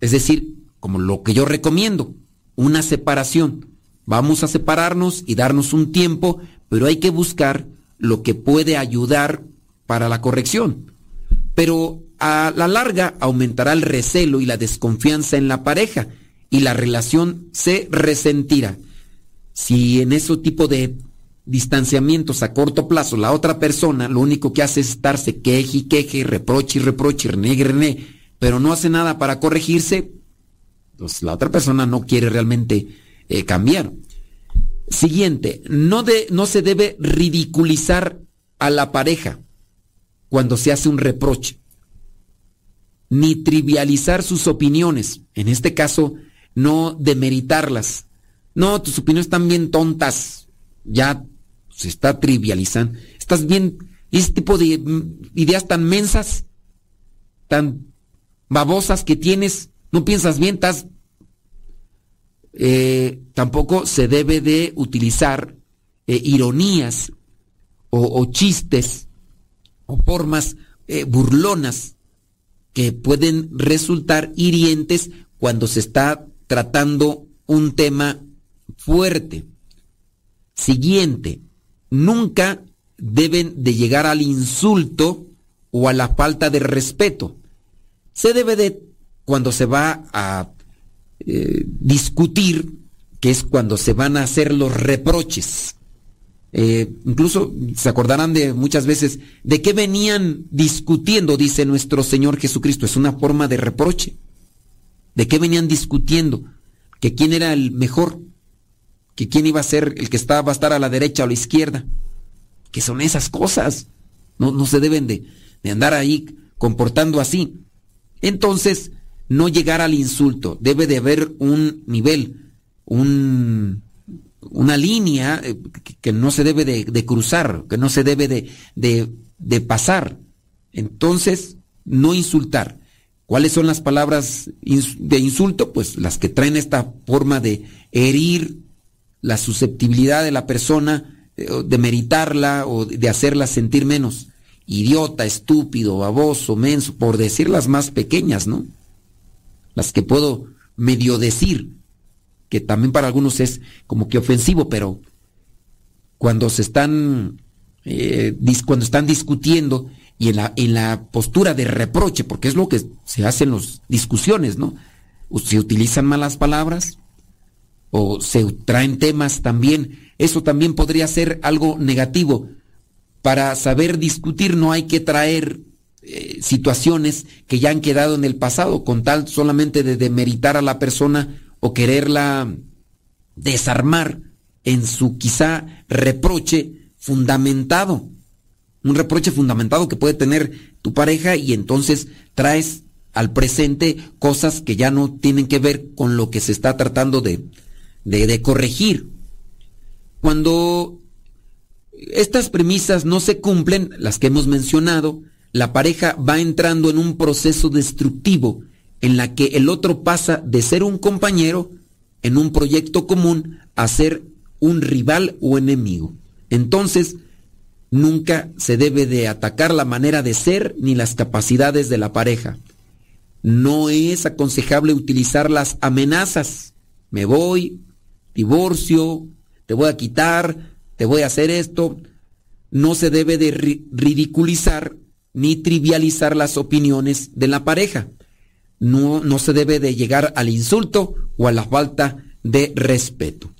Es decir, como lo que yo recomiendo, una separación. Vamos a separarnos y darnos un tiempo, pero hay que buscar lo que puede ayudar para la corrección. Pero a la larga aumentará el recelo y la desconfianza en la pareja y la relación se resentirá. Si en ese tipo de distanciamientos a corto plazo, la otra persona lo único que hace es estarse queje y queje, reproche y reproche, renegue, renegue, pero no hace nada para corregirse, pues la otra persona no quiere realmente eh, cambiar. Siguiente, no, no se debe ridiculizar a la pareja cuando se hace un reproche, ni trivializar sus opiniones, en este caso, no demeritarlas. No, tus opiniones están bien tontas, ya se está trivializando. Estás bien, ese tipo de mm, ideas tan mensas, tan babosas que tienes, no piensas bien, estás... Eh, tampoco se debe de utilizar eh, ironías o, chistes o formas eh, burlonas que pueden resultar hirientes cuando se está tratando un tema fuerte. Siguiente, nunca deben de llegar al insulto o a la falta de respeto. Se debe de, cuando se va a eh, discutir, que es cuando se van a hacer los reproches. Eh, incluso se acordarán de muchas veces de qué venían discutiendo, dice nuestro Señor Jesucristo. Es una forma de reproche. ¿De qué venían discutiendo? Que quién era el mejor, que quién iba a ser el que estaba, a estar a la derecha o a la izquierda. Que son esas cosas. No, no se deben de, de andar ahí comportando así. Entonces, no llegar al insulto. Debe de haber un nivel, un, una línea eh, que, no se debe de, cruzar, que no se debe de, de, pasar. Entonces, no insultar. ¿Cuáles son las palabras de insulto? Pues las que traen esta forma de herir la susceptibilidad de la persona, eh, de meritarla o de hacerla sentir menos. Idiota, estúpido, baboso, menso, por decir las más pequeñas, ¿no? Las que puedo medio decir, que también para algunos es como que ofensivo, pero cuando se están, eh, cuando están discutiendo y en la, en la postura de reproche, porque es lo que se hace en las discusiones, ¿no? Se utilizan malas palabras o se traen temas también. Eso también podría ser algo negativo. Para saber discutir no hay que traer eh, situaciones que ya han quedado en el pasado con tal solamente de demeritar a la persona o quererla desarmar en su quizá reproche fundamentado un reproche fundamentado que puede tener tu pareja y entonces traes al presente cosas que ya no tienen que ver con lo que se está tratando de, de, corregir. Cuando estas premisas no se cumplen, las que hemos mencionado, la pareja va entrando en un proceso destructivo en la que el otro pasa de ser un compañero en un proyecto común a ser un rival o enemigo. Entonces, Nunca se debe de atacar la manera de ser ni las capacidades de la pareja. No es aconsejable utilizar las amenazas. Me voy, divorcio, te voy a quitar, te voy a hacer esto. No se debe de ridiculizar ni trivializar las opiniones de la pareja. No, se debe de llegar al insulto o a la falta de respeto.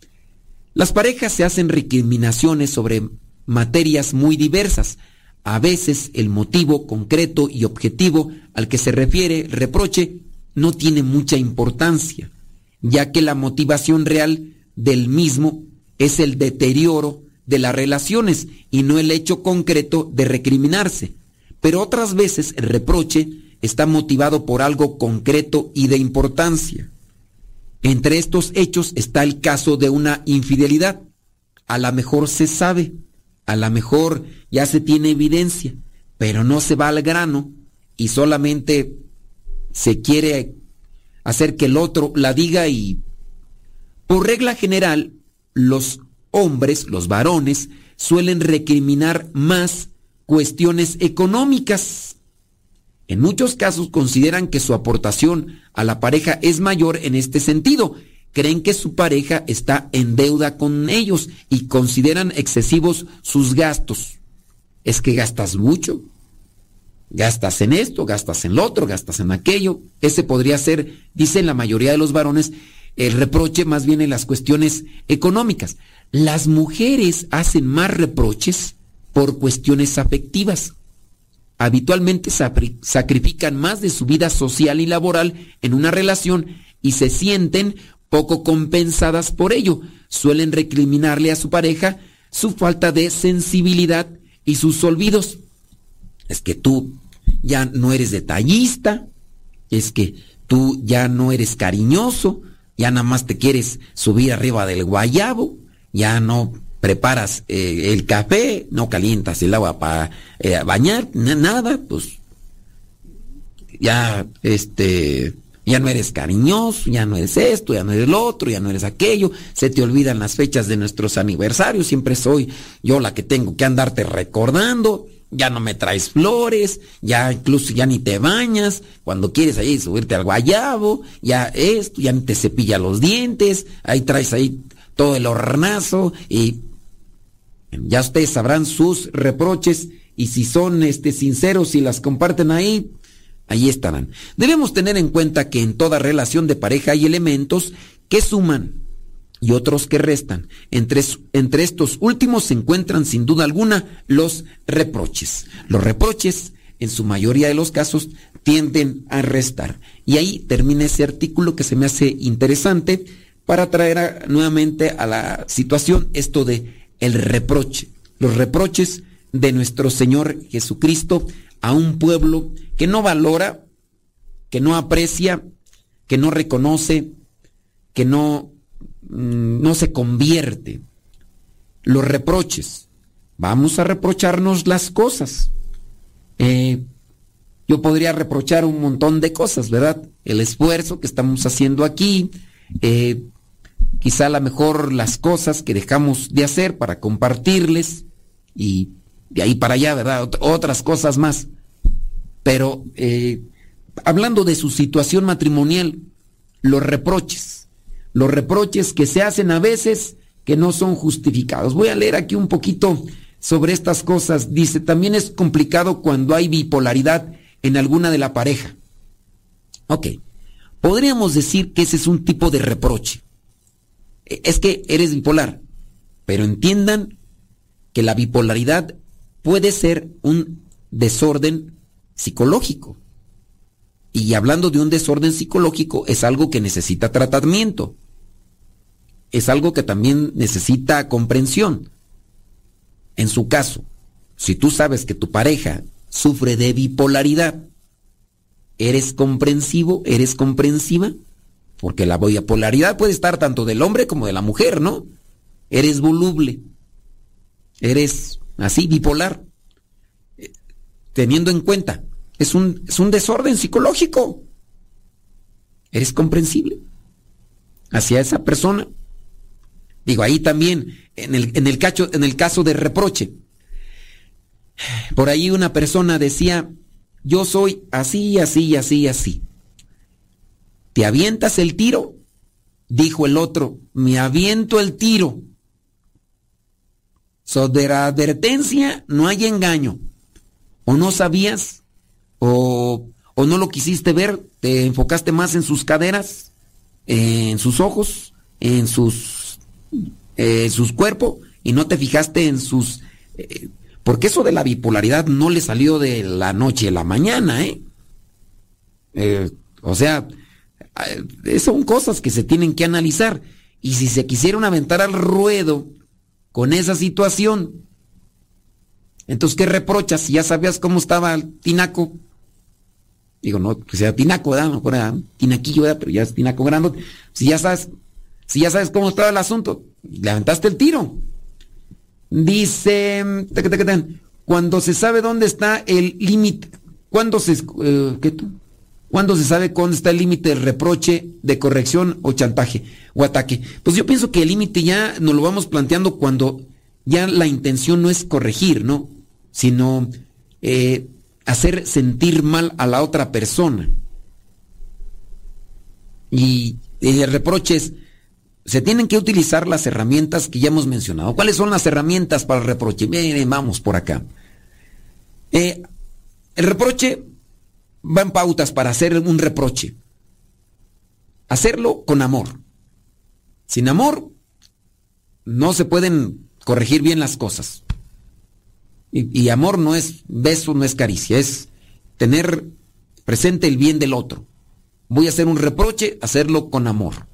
Las parejas se hacen recriminaciones sobre materias muy diversas. A veces el motivo concreto y objetivo al que se refiere reproche no tiene mucha importancia, ya que la motivación real del mismo es el deterioro de las relaciones y no el hecho concreto de recriminarse. Pero otras veces el reproche está motivado por algo concreto y de importancia. Entre estos hechos está el caso de una infidelidad. A la mejor se sabe a lo mejor ya se tiene evidencia, pero no se va al grano y solamente se quiere hacer que el otro la diga y por regla general los hombres, los varones, suelen recriminar más cuestiones económicas. En muchos casos consideran que su aportación a la pareja es mayor en este sentido creen que su pareja está en deuda con ellos y consideran excesivos sus gastos. Es que gastas mucho. Gastas en esto, gastas en lo otro, gastas en aquello. Ese podría ser, dicen la mayoría de los varones, el reproche más bien en las cuestiones económicas. Las mujeres hacen más reproches por cuestiones afectivas. Habitualmente sacrifican más de su vida social y laboral en una relación y se sienten poco compensadas por ello. Suelen recriminarle a su pareja su falta de sensibilidad y sus olvidos. Es que tú ya no eres detallista, es que tú ya no eres cariñoso, ya nada más te quieres subir arriba del guayabo, ya no preparas eh, el café, no calientas el agua para eh, bañar, nada, pues ya este ya no eres cariñoso, ya no eres esto, ya no eres lo otro, ya no eres aquello, se te olvidan las fechas de nuestros aniversarios, siempre soy yo la que tengo que andarte recordando, ya no me traes flores, ya incluso ya ni te bañas, cuando quieres ahí subirte al guayabo, ya esto, ya ni te cepilla los dientes, ahí traes ahí todo el hornazo y ya ustedes sabrán sus reproches y si son este sinceros y las comparten ahí, Ahí estarán. Debemos tener en cuenta que en toda relación de pareja hay elementos que suman y otros que restan. Entre, entre estos últimos se encuentran sin duda alguna los reproches. Los reproches, en su mayoría de los casos, tienden a restar. Y ahí termina ese artículo que se me hace interesante para traer nuevamente a la situación esto de el reproche. Los reproches de nuestro Señor Jesucristo a un pueblo que no valora, que no aprecia, que no reconoce, que no, mm, no se convierte. Los reproches. Vamos a reprocharnos las cosas. Eh, yo podría reprochar un montón de cosas, ¿verdad? El esfuerzo que estamos haciendo aquí, eh, quizá a lo mejor las cosas que dejamos de hacer para compartirles y de ahí para allá, ¿verdad? Otras cosas más. Pero eh, hablando de su situación matrimonial, los reproches, los reproches que se hacen a veces que no son justificados. Voy a leer aquí un poquito sobre estas cosas. Dice, también es complicado cuando hay bipolaridad en alguna de la pareja. Ok, podríamos decir que ese es un tipo de reproche. Es que eres bipolar, pero entiendan que la bipolaridad puede ser un desorden psicológico. Y hablando de un desorden psicológico, es algo que necesita tratamiento. Es algo que también necesita comprensión. En su caso, si tú sabes que tu pareja sufre de bipolaridad, ¿eres comprensivo? ¿Eres comprensiva? Porque la bipolaridad puede estar tanto del hombre como de la mujer, ¿no? Eres voluble. Eres así, bipolar. Eh, teniendo en cuenta es un, es un desorden psicológico. Eres comprensible hacia esa persona. Digo, ahí también, en el, en el, en el caso de reproche, por ahí una persona decía, yo soy así, así, así, así. ¿Te avientas el tiro? Dijo el otro, me aviento el tiro. Sobre la advertencia no hay engaño. ¿O no sabías? o, no lo quisiste ver, te enfocaste más en sus caderas, en sus ojos, en sus, eh, sus cuerpos y no te fijaste en sus... Eh, porque eso de la bipolaridad no le salió de la noche a la mañana, ¿eh? eh o sea, son cosas que se tienen que analizar. Y si se quisieron aventar al ruedo con esa situación, entonces, ¿qué reprochas si ya sabías cómo estaba el tinaco? Digo, no, que sea tinaco, ¿verdad? Mejor era tinaquillo, ¿verdad? Pero ya es tinaco grande. Si ya sabes, si ya sabes cómo estaba el asunto, levantaste el tiro. Dice, cuando se sabe dónde está el límite, cuando se, eh, ¿qué tú? ¿Cuándo se sabe dónde está el límite de reproche, de corrección o chantaje o ataque? Pues yo pienso que el límite ya nos lo vamos planteando cuando ya la intención no es corregir, ¿no? Sino eh, hacer sentir mal a la otra persona. Y, el reproche es, se tienen que utilizar las herramientas que ya hemos mencionado. ¿Cuáles son las herramientas para el reproche? Miren, vamos por acá. Eh, el reproche va en pautas para hacer un reproche. Hacerlo con amor. Sin amor no se pueden corregir bien las cosas. Y, amor no es beso, no es caricia, es tener presente el bien del otro. Voy a hacer un reproche, hacerlo con amor.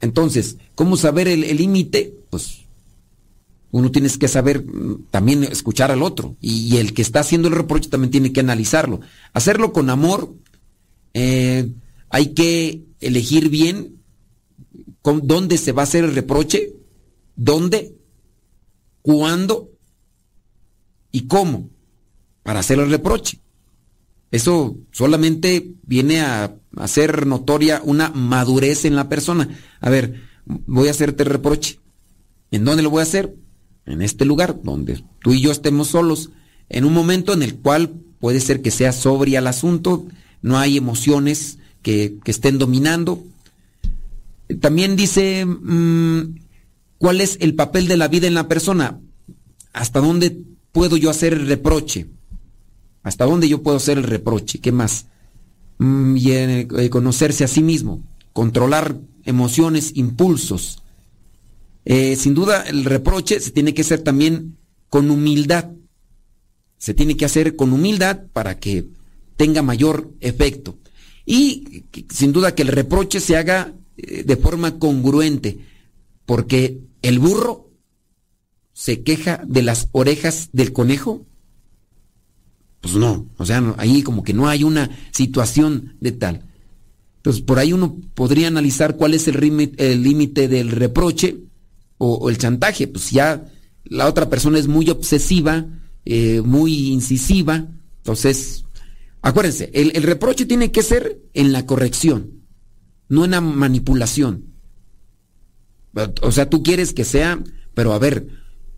Entonces, ¿cómo saber el límite? Pues uno tiene que saber mm, también escuchar al otro. Y, el que está haciendo el reproche también tiene que analizarlo. Hacerlo con amor, eh, hay que elegir bien dónde se va a hacer el reproche, dónde cuándo y cómo para hacer el reproche. Eso solamente viene a hacer notoria una madurez en la persona. A ver, voy a hacerte reproche. ¿En dónde lo voy a hacer? En este lugar, donde tú y yo estemos solos, en un momento en el cual puede ser que sea sobria el asunto, no hay emociones que, que estén dominando. También dice, mm, ¿cuál es el papel de la vida en la persona? ¿Hasta dónde puedo yo hacer el reproche? ¿Hasta dónde yo puedo hacer el reproche? ¿Qué más? Mm, y eh, conocerse a sí mismo, controlar emociones, impulsos. Eh, sin duda, el reproche se tiene que hacer también con humildad. Se tiene que hacer con humildad para que tenga mayor efecto. Y sin duda que el reproche se haga de forma congruente, porque el burro se queja de las orejas del conejo pues no, o sea, ahí como que no hay una situación de tal. Entonces, por ahí uno podría analizar cuál es el límite del reproche o, el chantaje. Pues ya la otra persona es muy obsesiva, eh, muy incisiva. Entonces, acuérdense, el, el reproche tiene que ser en la corrección, no en la manipulación. O sea, tú quieres que sea, pero a ver,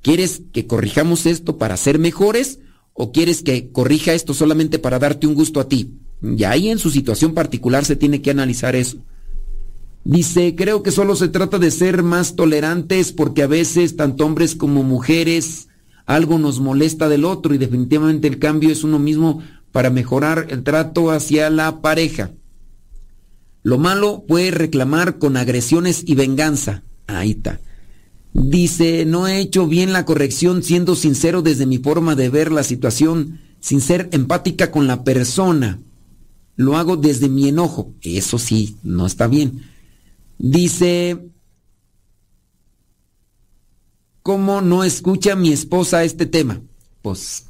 ¿quieres que corrijamos esto para ser mejores? o quieres que corrija esto solamente para darte un gusto a ti? Y ahí en su situación particular se tiene que analizar eso. Dice, creo que solo se trata de ser más tolerantes porque a veces tanto hombres como mujeres algo nos molesta del otro y definitivamente el cambio es uno mismo para mejorar el trato hacia la pareja. Lo malo puede reclamar con agresiones y venganza. Ahí está. Dice, no he hecho bien la corrección siendo sincero desde mi forma de ver la situación, sin ser empática con la persona. Lo hago desde mi enojo. Eso sí, no está bien. Dice, ¿cómo no escucha mi esposa este tema? Pues,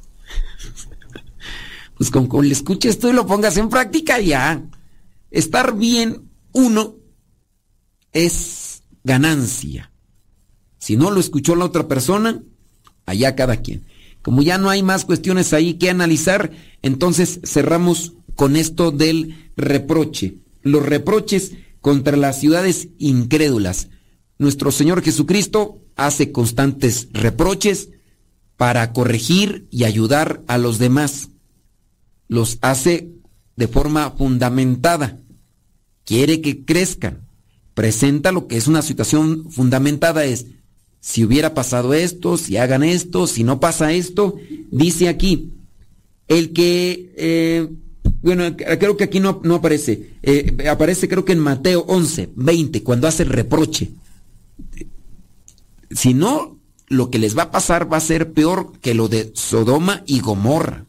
pues con, con le escuches esto y lo pongas en práctica ya. Estar bien, uno, es ganancia. Si no lo escuchó la otra persona, allá cada quien. Como ya no hay más cuestiones ahí que analizar, entonces cerramos con esto del reproche. Los reproches contra las ciudades incrédulas. Nuestro Señor Jesucristo hace constantes reproches para corregir y ayudar a los demás. Los hace de forma fundamentada. Quiere que crezcan. Presenta lo que es una situación fundamentada es si hubiera pasado esto, si hagan esto, si no pasa esto, dice aquí, el que, eh, bueno, creo que aquí no, aparece, eh, aparece creo que en Mateo 11, 20, cuando hace el reproche. Si no, lo que les va a pasar va a ser peor que lo de Sodoma y Gomorra.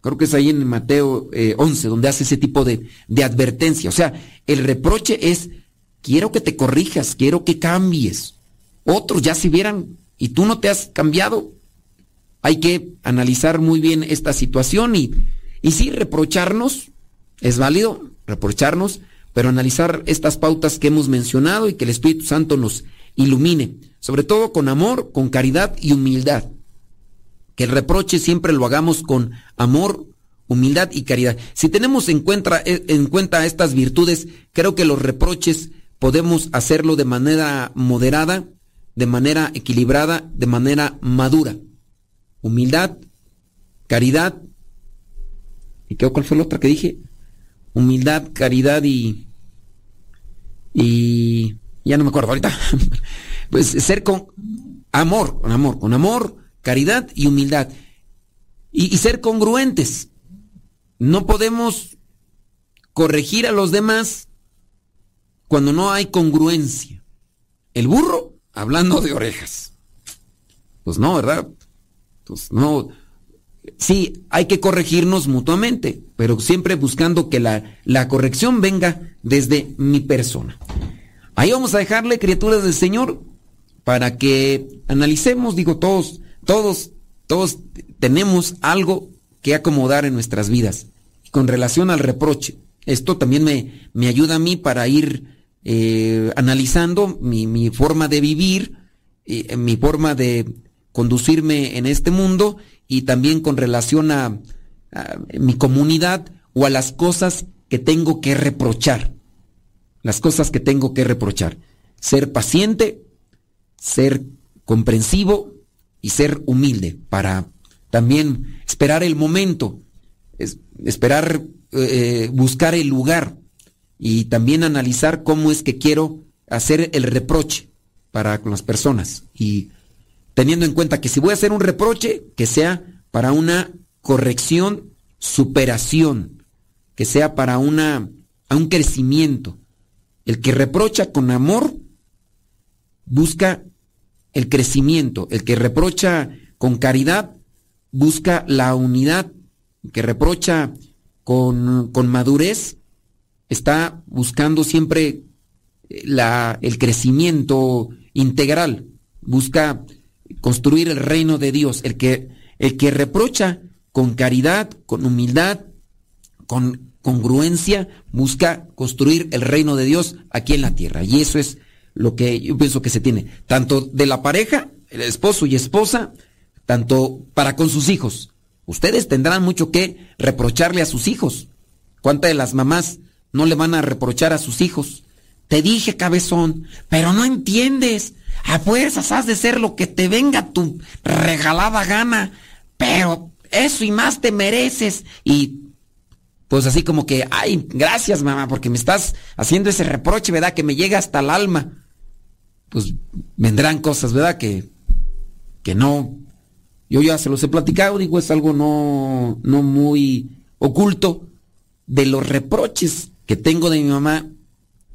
Creo que es ahí en Mateo 11, eh, donde hace ese tipo de, de advertencia. O sea, el reproche es, quiero que te corrijas, quiero que cambies otros ya se vieran y tú no te has cambiado. Hay que analizar muy bien esta situación y, y sí, reprocharnos, es válido, reprocharnos, pero analizar estas pautas que hemos mencionado y que el Espíritu Santo nos ilumine, sobre todo con amor, con caridad y humildad. Que el reproche siempre lo hagamos con amor, humildad y caridad. Si tenemos en cuenta, en cuenta estas virtudes, creo que los reproches podemos hacerlo de manera moderada, de manera equilibrada, de manera madura. Humildad, caridad. ¿Y qué, cuál fue la otra que dije? Humildad, caridad y. Y. Ya no me acuerdo ahorita. pues ser con amor, con amor, con amor, caridad y humildad. Y, y ser congruentes. No podemos corregir a los demás cuando no hay congruencia. El burro hablando de orejas. Pues no, ¿verdad? Pues no. Sí, hay que corregirnos mutuamente, pero siempre buscando que la, la corrección venga desde mi persona. Ahí vamos a dejarle, criaturas del Señor, para que analicemos, digo, todos, todos, todos tenemos algo que acomodar en nuestras vidas. Con relación al reproche, esto también me, me ayuda a mí para ir eh, analizando mi, mi, forma de vivir, y, mi forma de conducirme en este mundo y también con relación a, mi comunidad o a las cosas que tengo que reprochar. Las cosas que tengo que reprochar. Ser paciente, ser comprensivo y ser humilde para también esperar el momento, es- esperar, eh, buscar el lugar y también analizar cómo es que quiero hacer el reproche para con las personas y teniendo en cuenta que si voy a hacer un reproche, que sea para una corrección, superación, que sea para una, a un crecimiento. El que reprocha con amor busca el crecimiento, el que reprocha con caridad busca la unidad, el que reprocha con, con madurez está buscando siempre eh, la, el crecimiento integral, busca construir el reino de Dios. El que, el que reprocha con caridad, con humildad, con congruencia, busca construir el reino de Dios aquí en la tierra. Y eso es lo que yo pienso que se tiene, tanto de la pareja, el esposo y esposa, tanto para con sus hijos. Ustedes tendrán mucho que reprocharle a sus hijos. ¿Cuántas de las mamás no le van a reprochar a sus hijos? Te dije, cabezón, pero no entiendes. A fuerzas has de ser lo que te venga tu regalada gana. Pero eso y más te mereces. Y pues así como que, ay, gracias mamá, porque me estás haciendo ese reproche, ¿verdad? Que me llega hasta el alma. Pues vendrán cosas, ¿verdad? Que, que no, yo ya se los he platicado, digo, es algo no, no muy oculto. De los reproches que tengo de mi mamá,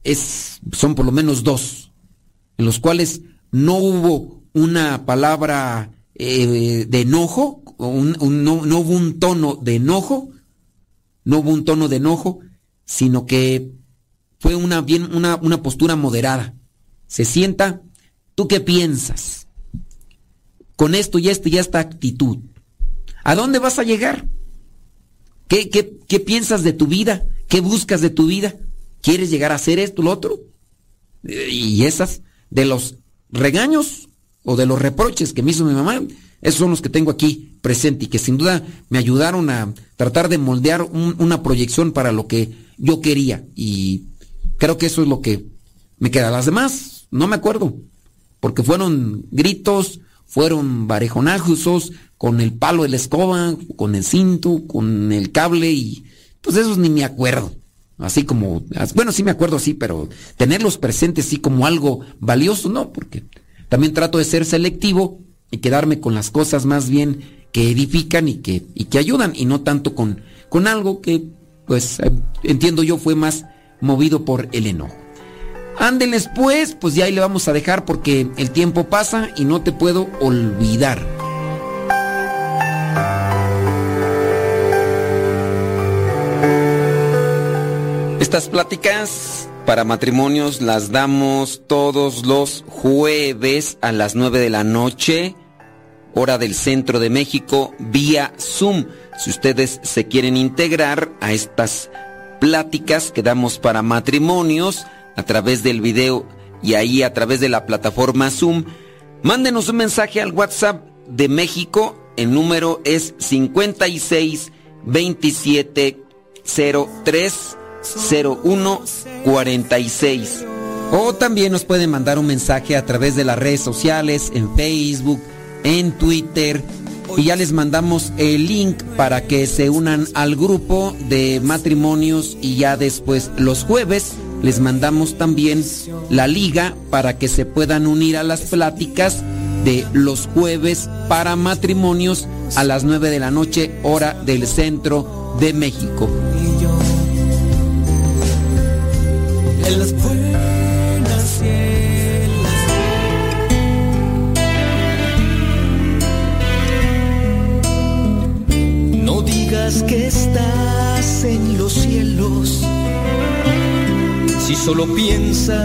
es, son por lo menos dos, en los cuales no hubo una palabra eh, de enojo, un- no, no hubo un tono de enojo, no hubo un tono de enojo, sino que fue una, bien, una, una postura moderada. Se sienta, ¿tú qué piensas? Con esto y esto y esta actitud. ¿A dónde vas a llegar? ¿Qué, qué, qué piensas de tu vida? ¿Qué buscas de tu vida? ¿Quieres llegar a hacer esto, lo otro? Eh, Y esas, de los regaños o de los reproches que me hizo mi mamá, esos son los que tengo aquí presente y que sin duda me ayudaron a tratar de moldear un- una proyección para lo que yo quería. Y creo que eso es lo que me queda. Las demás, no me acuerdo, porque fueron gritos, fueron barejonazos con el palo de la escoba, con el cinto, con el cable y pues esos ni me acuerdo. Así como, bueno, sí me acuerdo así, pero tenerlos presentes así como algo valioso, no, porque también trato de ser selectivo y quedarme con las cosas más bien que edifican y que, y que ayudan y no tanto con, con algo que, pues, eh, entiendo yo fue más movido por el enojo. Ándeles pues, pues ya ahí le vamos a dejar porque el tiempo pasa y no te puedo olvidar. Estas pláticas para matrimonios las damos todos los jueves a las 9 de la noche, hora del centro de México, vía Zoom. Si ustedes se quieren integrar a estas pláticas que damos para matrimonios a través del video y ahí a través de la plataforma Zoom, mándenos un mensaje al WhatsApp de México. El número es 56 27 03 0146. O también nos pueden mandar un mensaje a través de las redes sociales, en Facebook, en Twitter. Y ya les mandamos el link para que se unan al grupo de matrimonios y ya después los jueves les mandamos también la liga para que se puedan unir a las pláticas de los jueves para matrimonios a las 9 de la noche hora del centro de México. En las buenas y No digas que estás en los cielos. Si solo piensas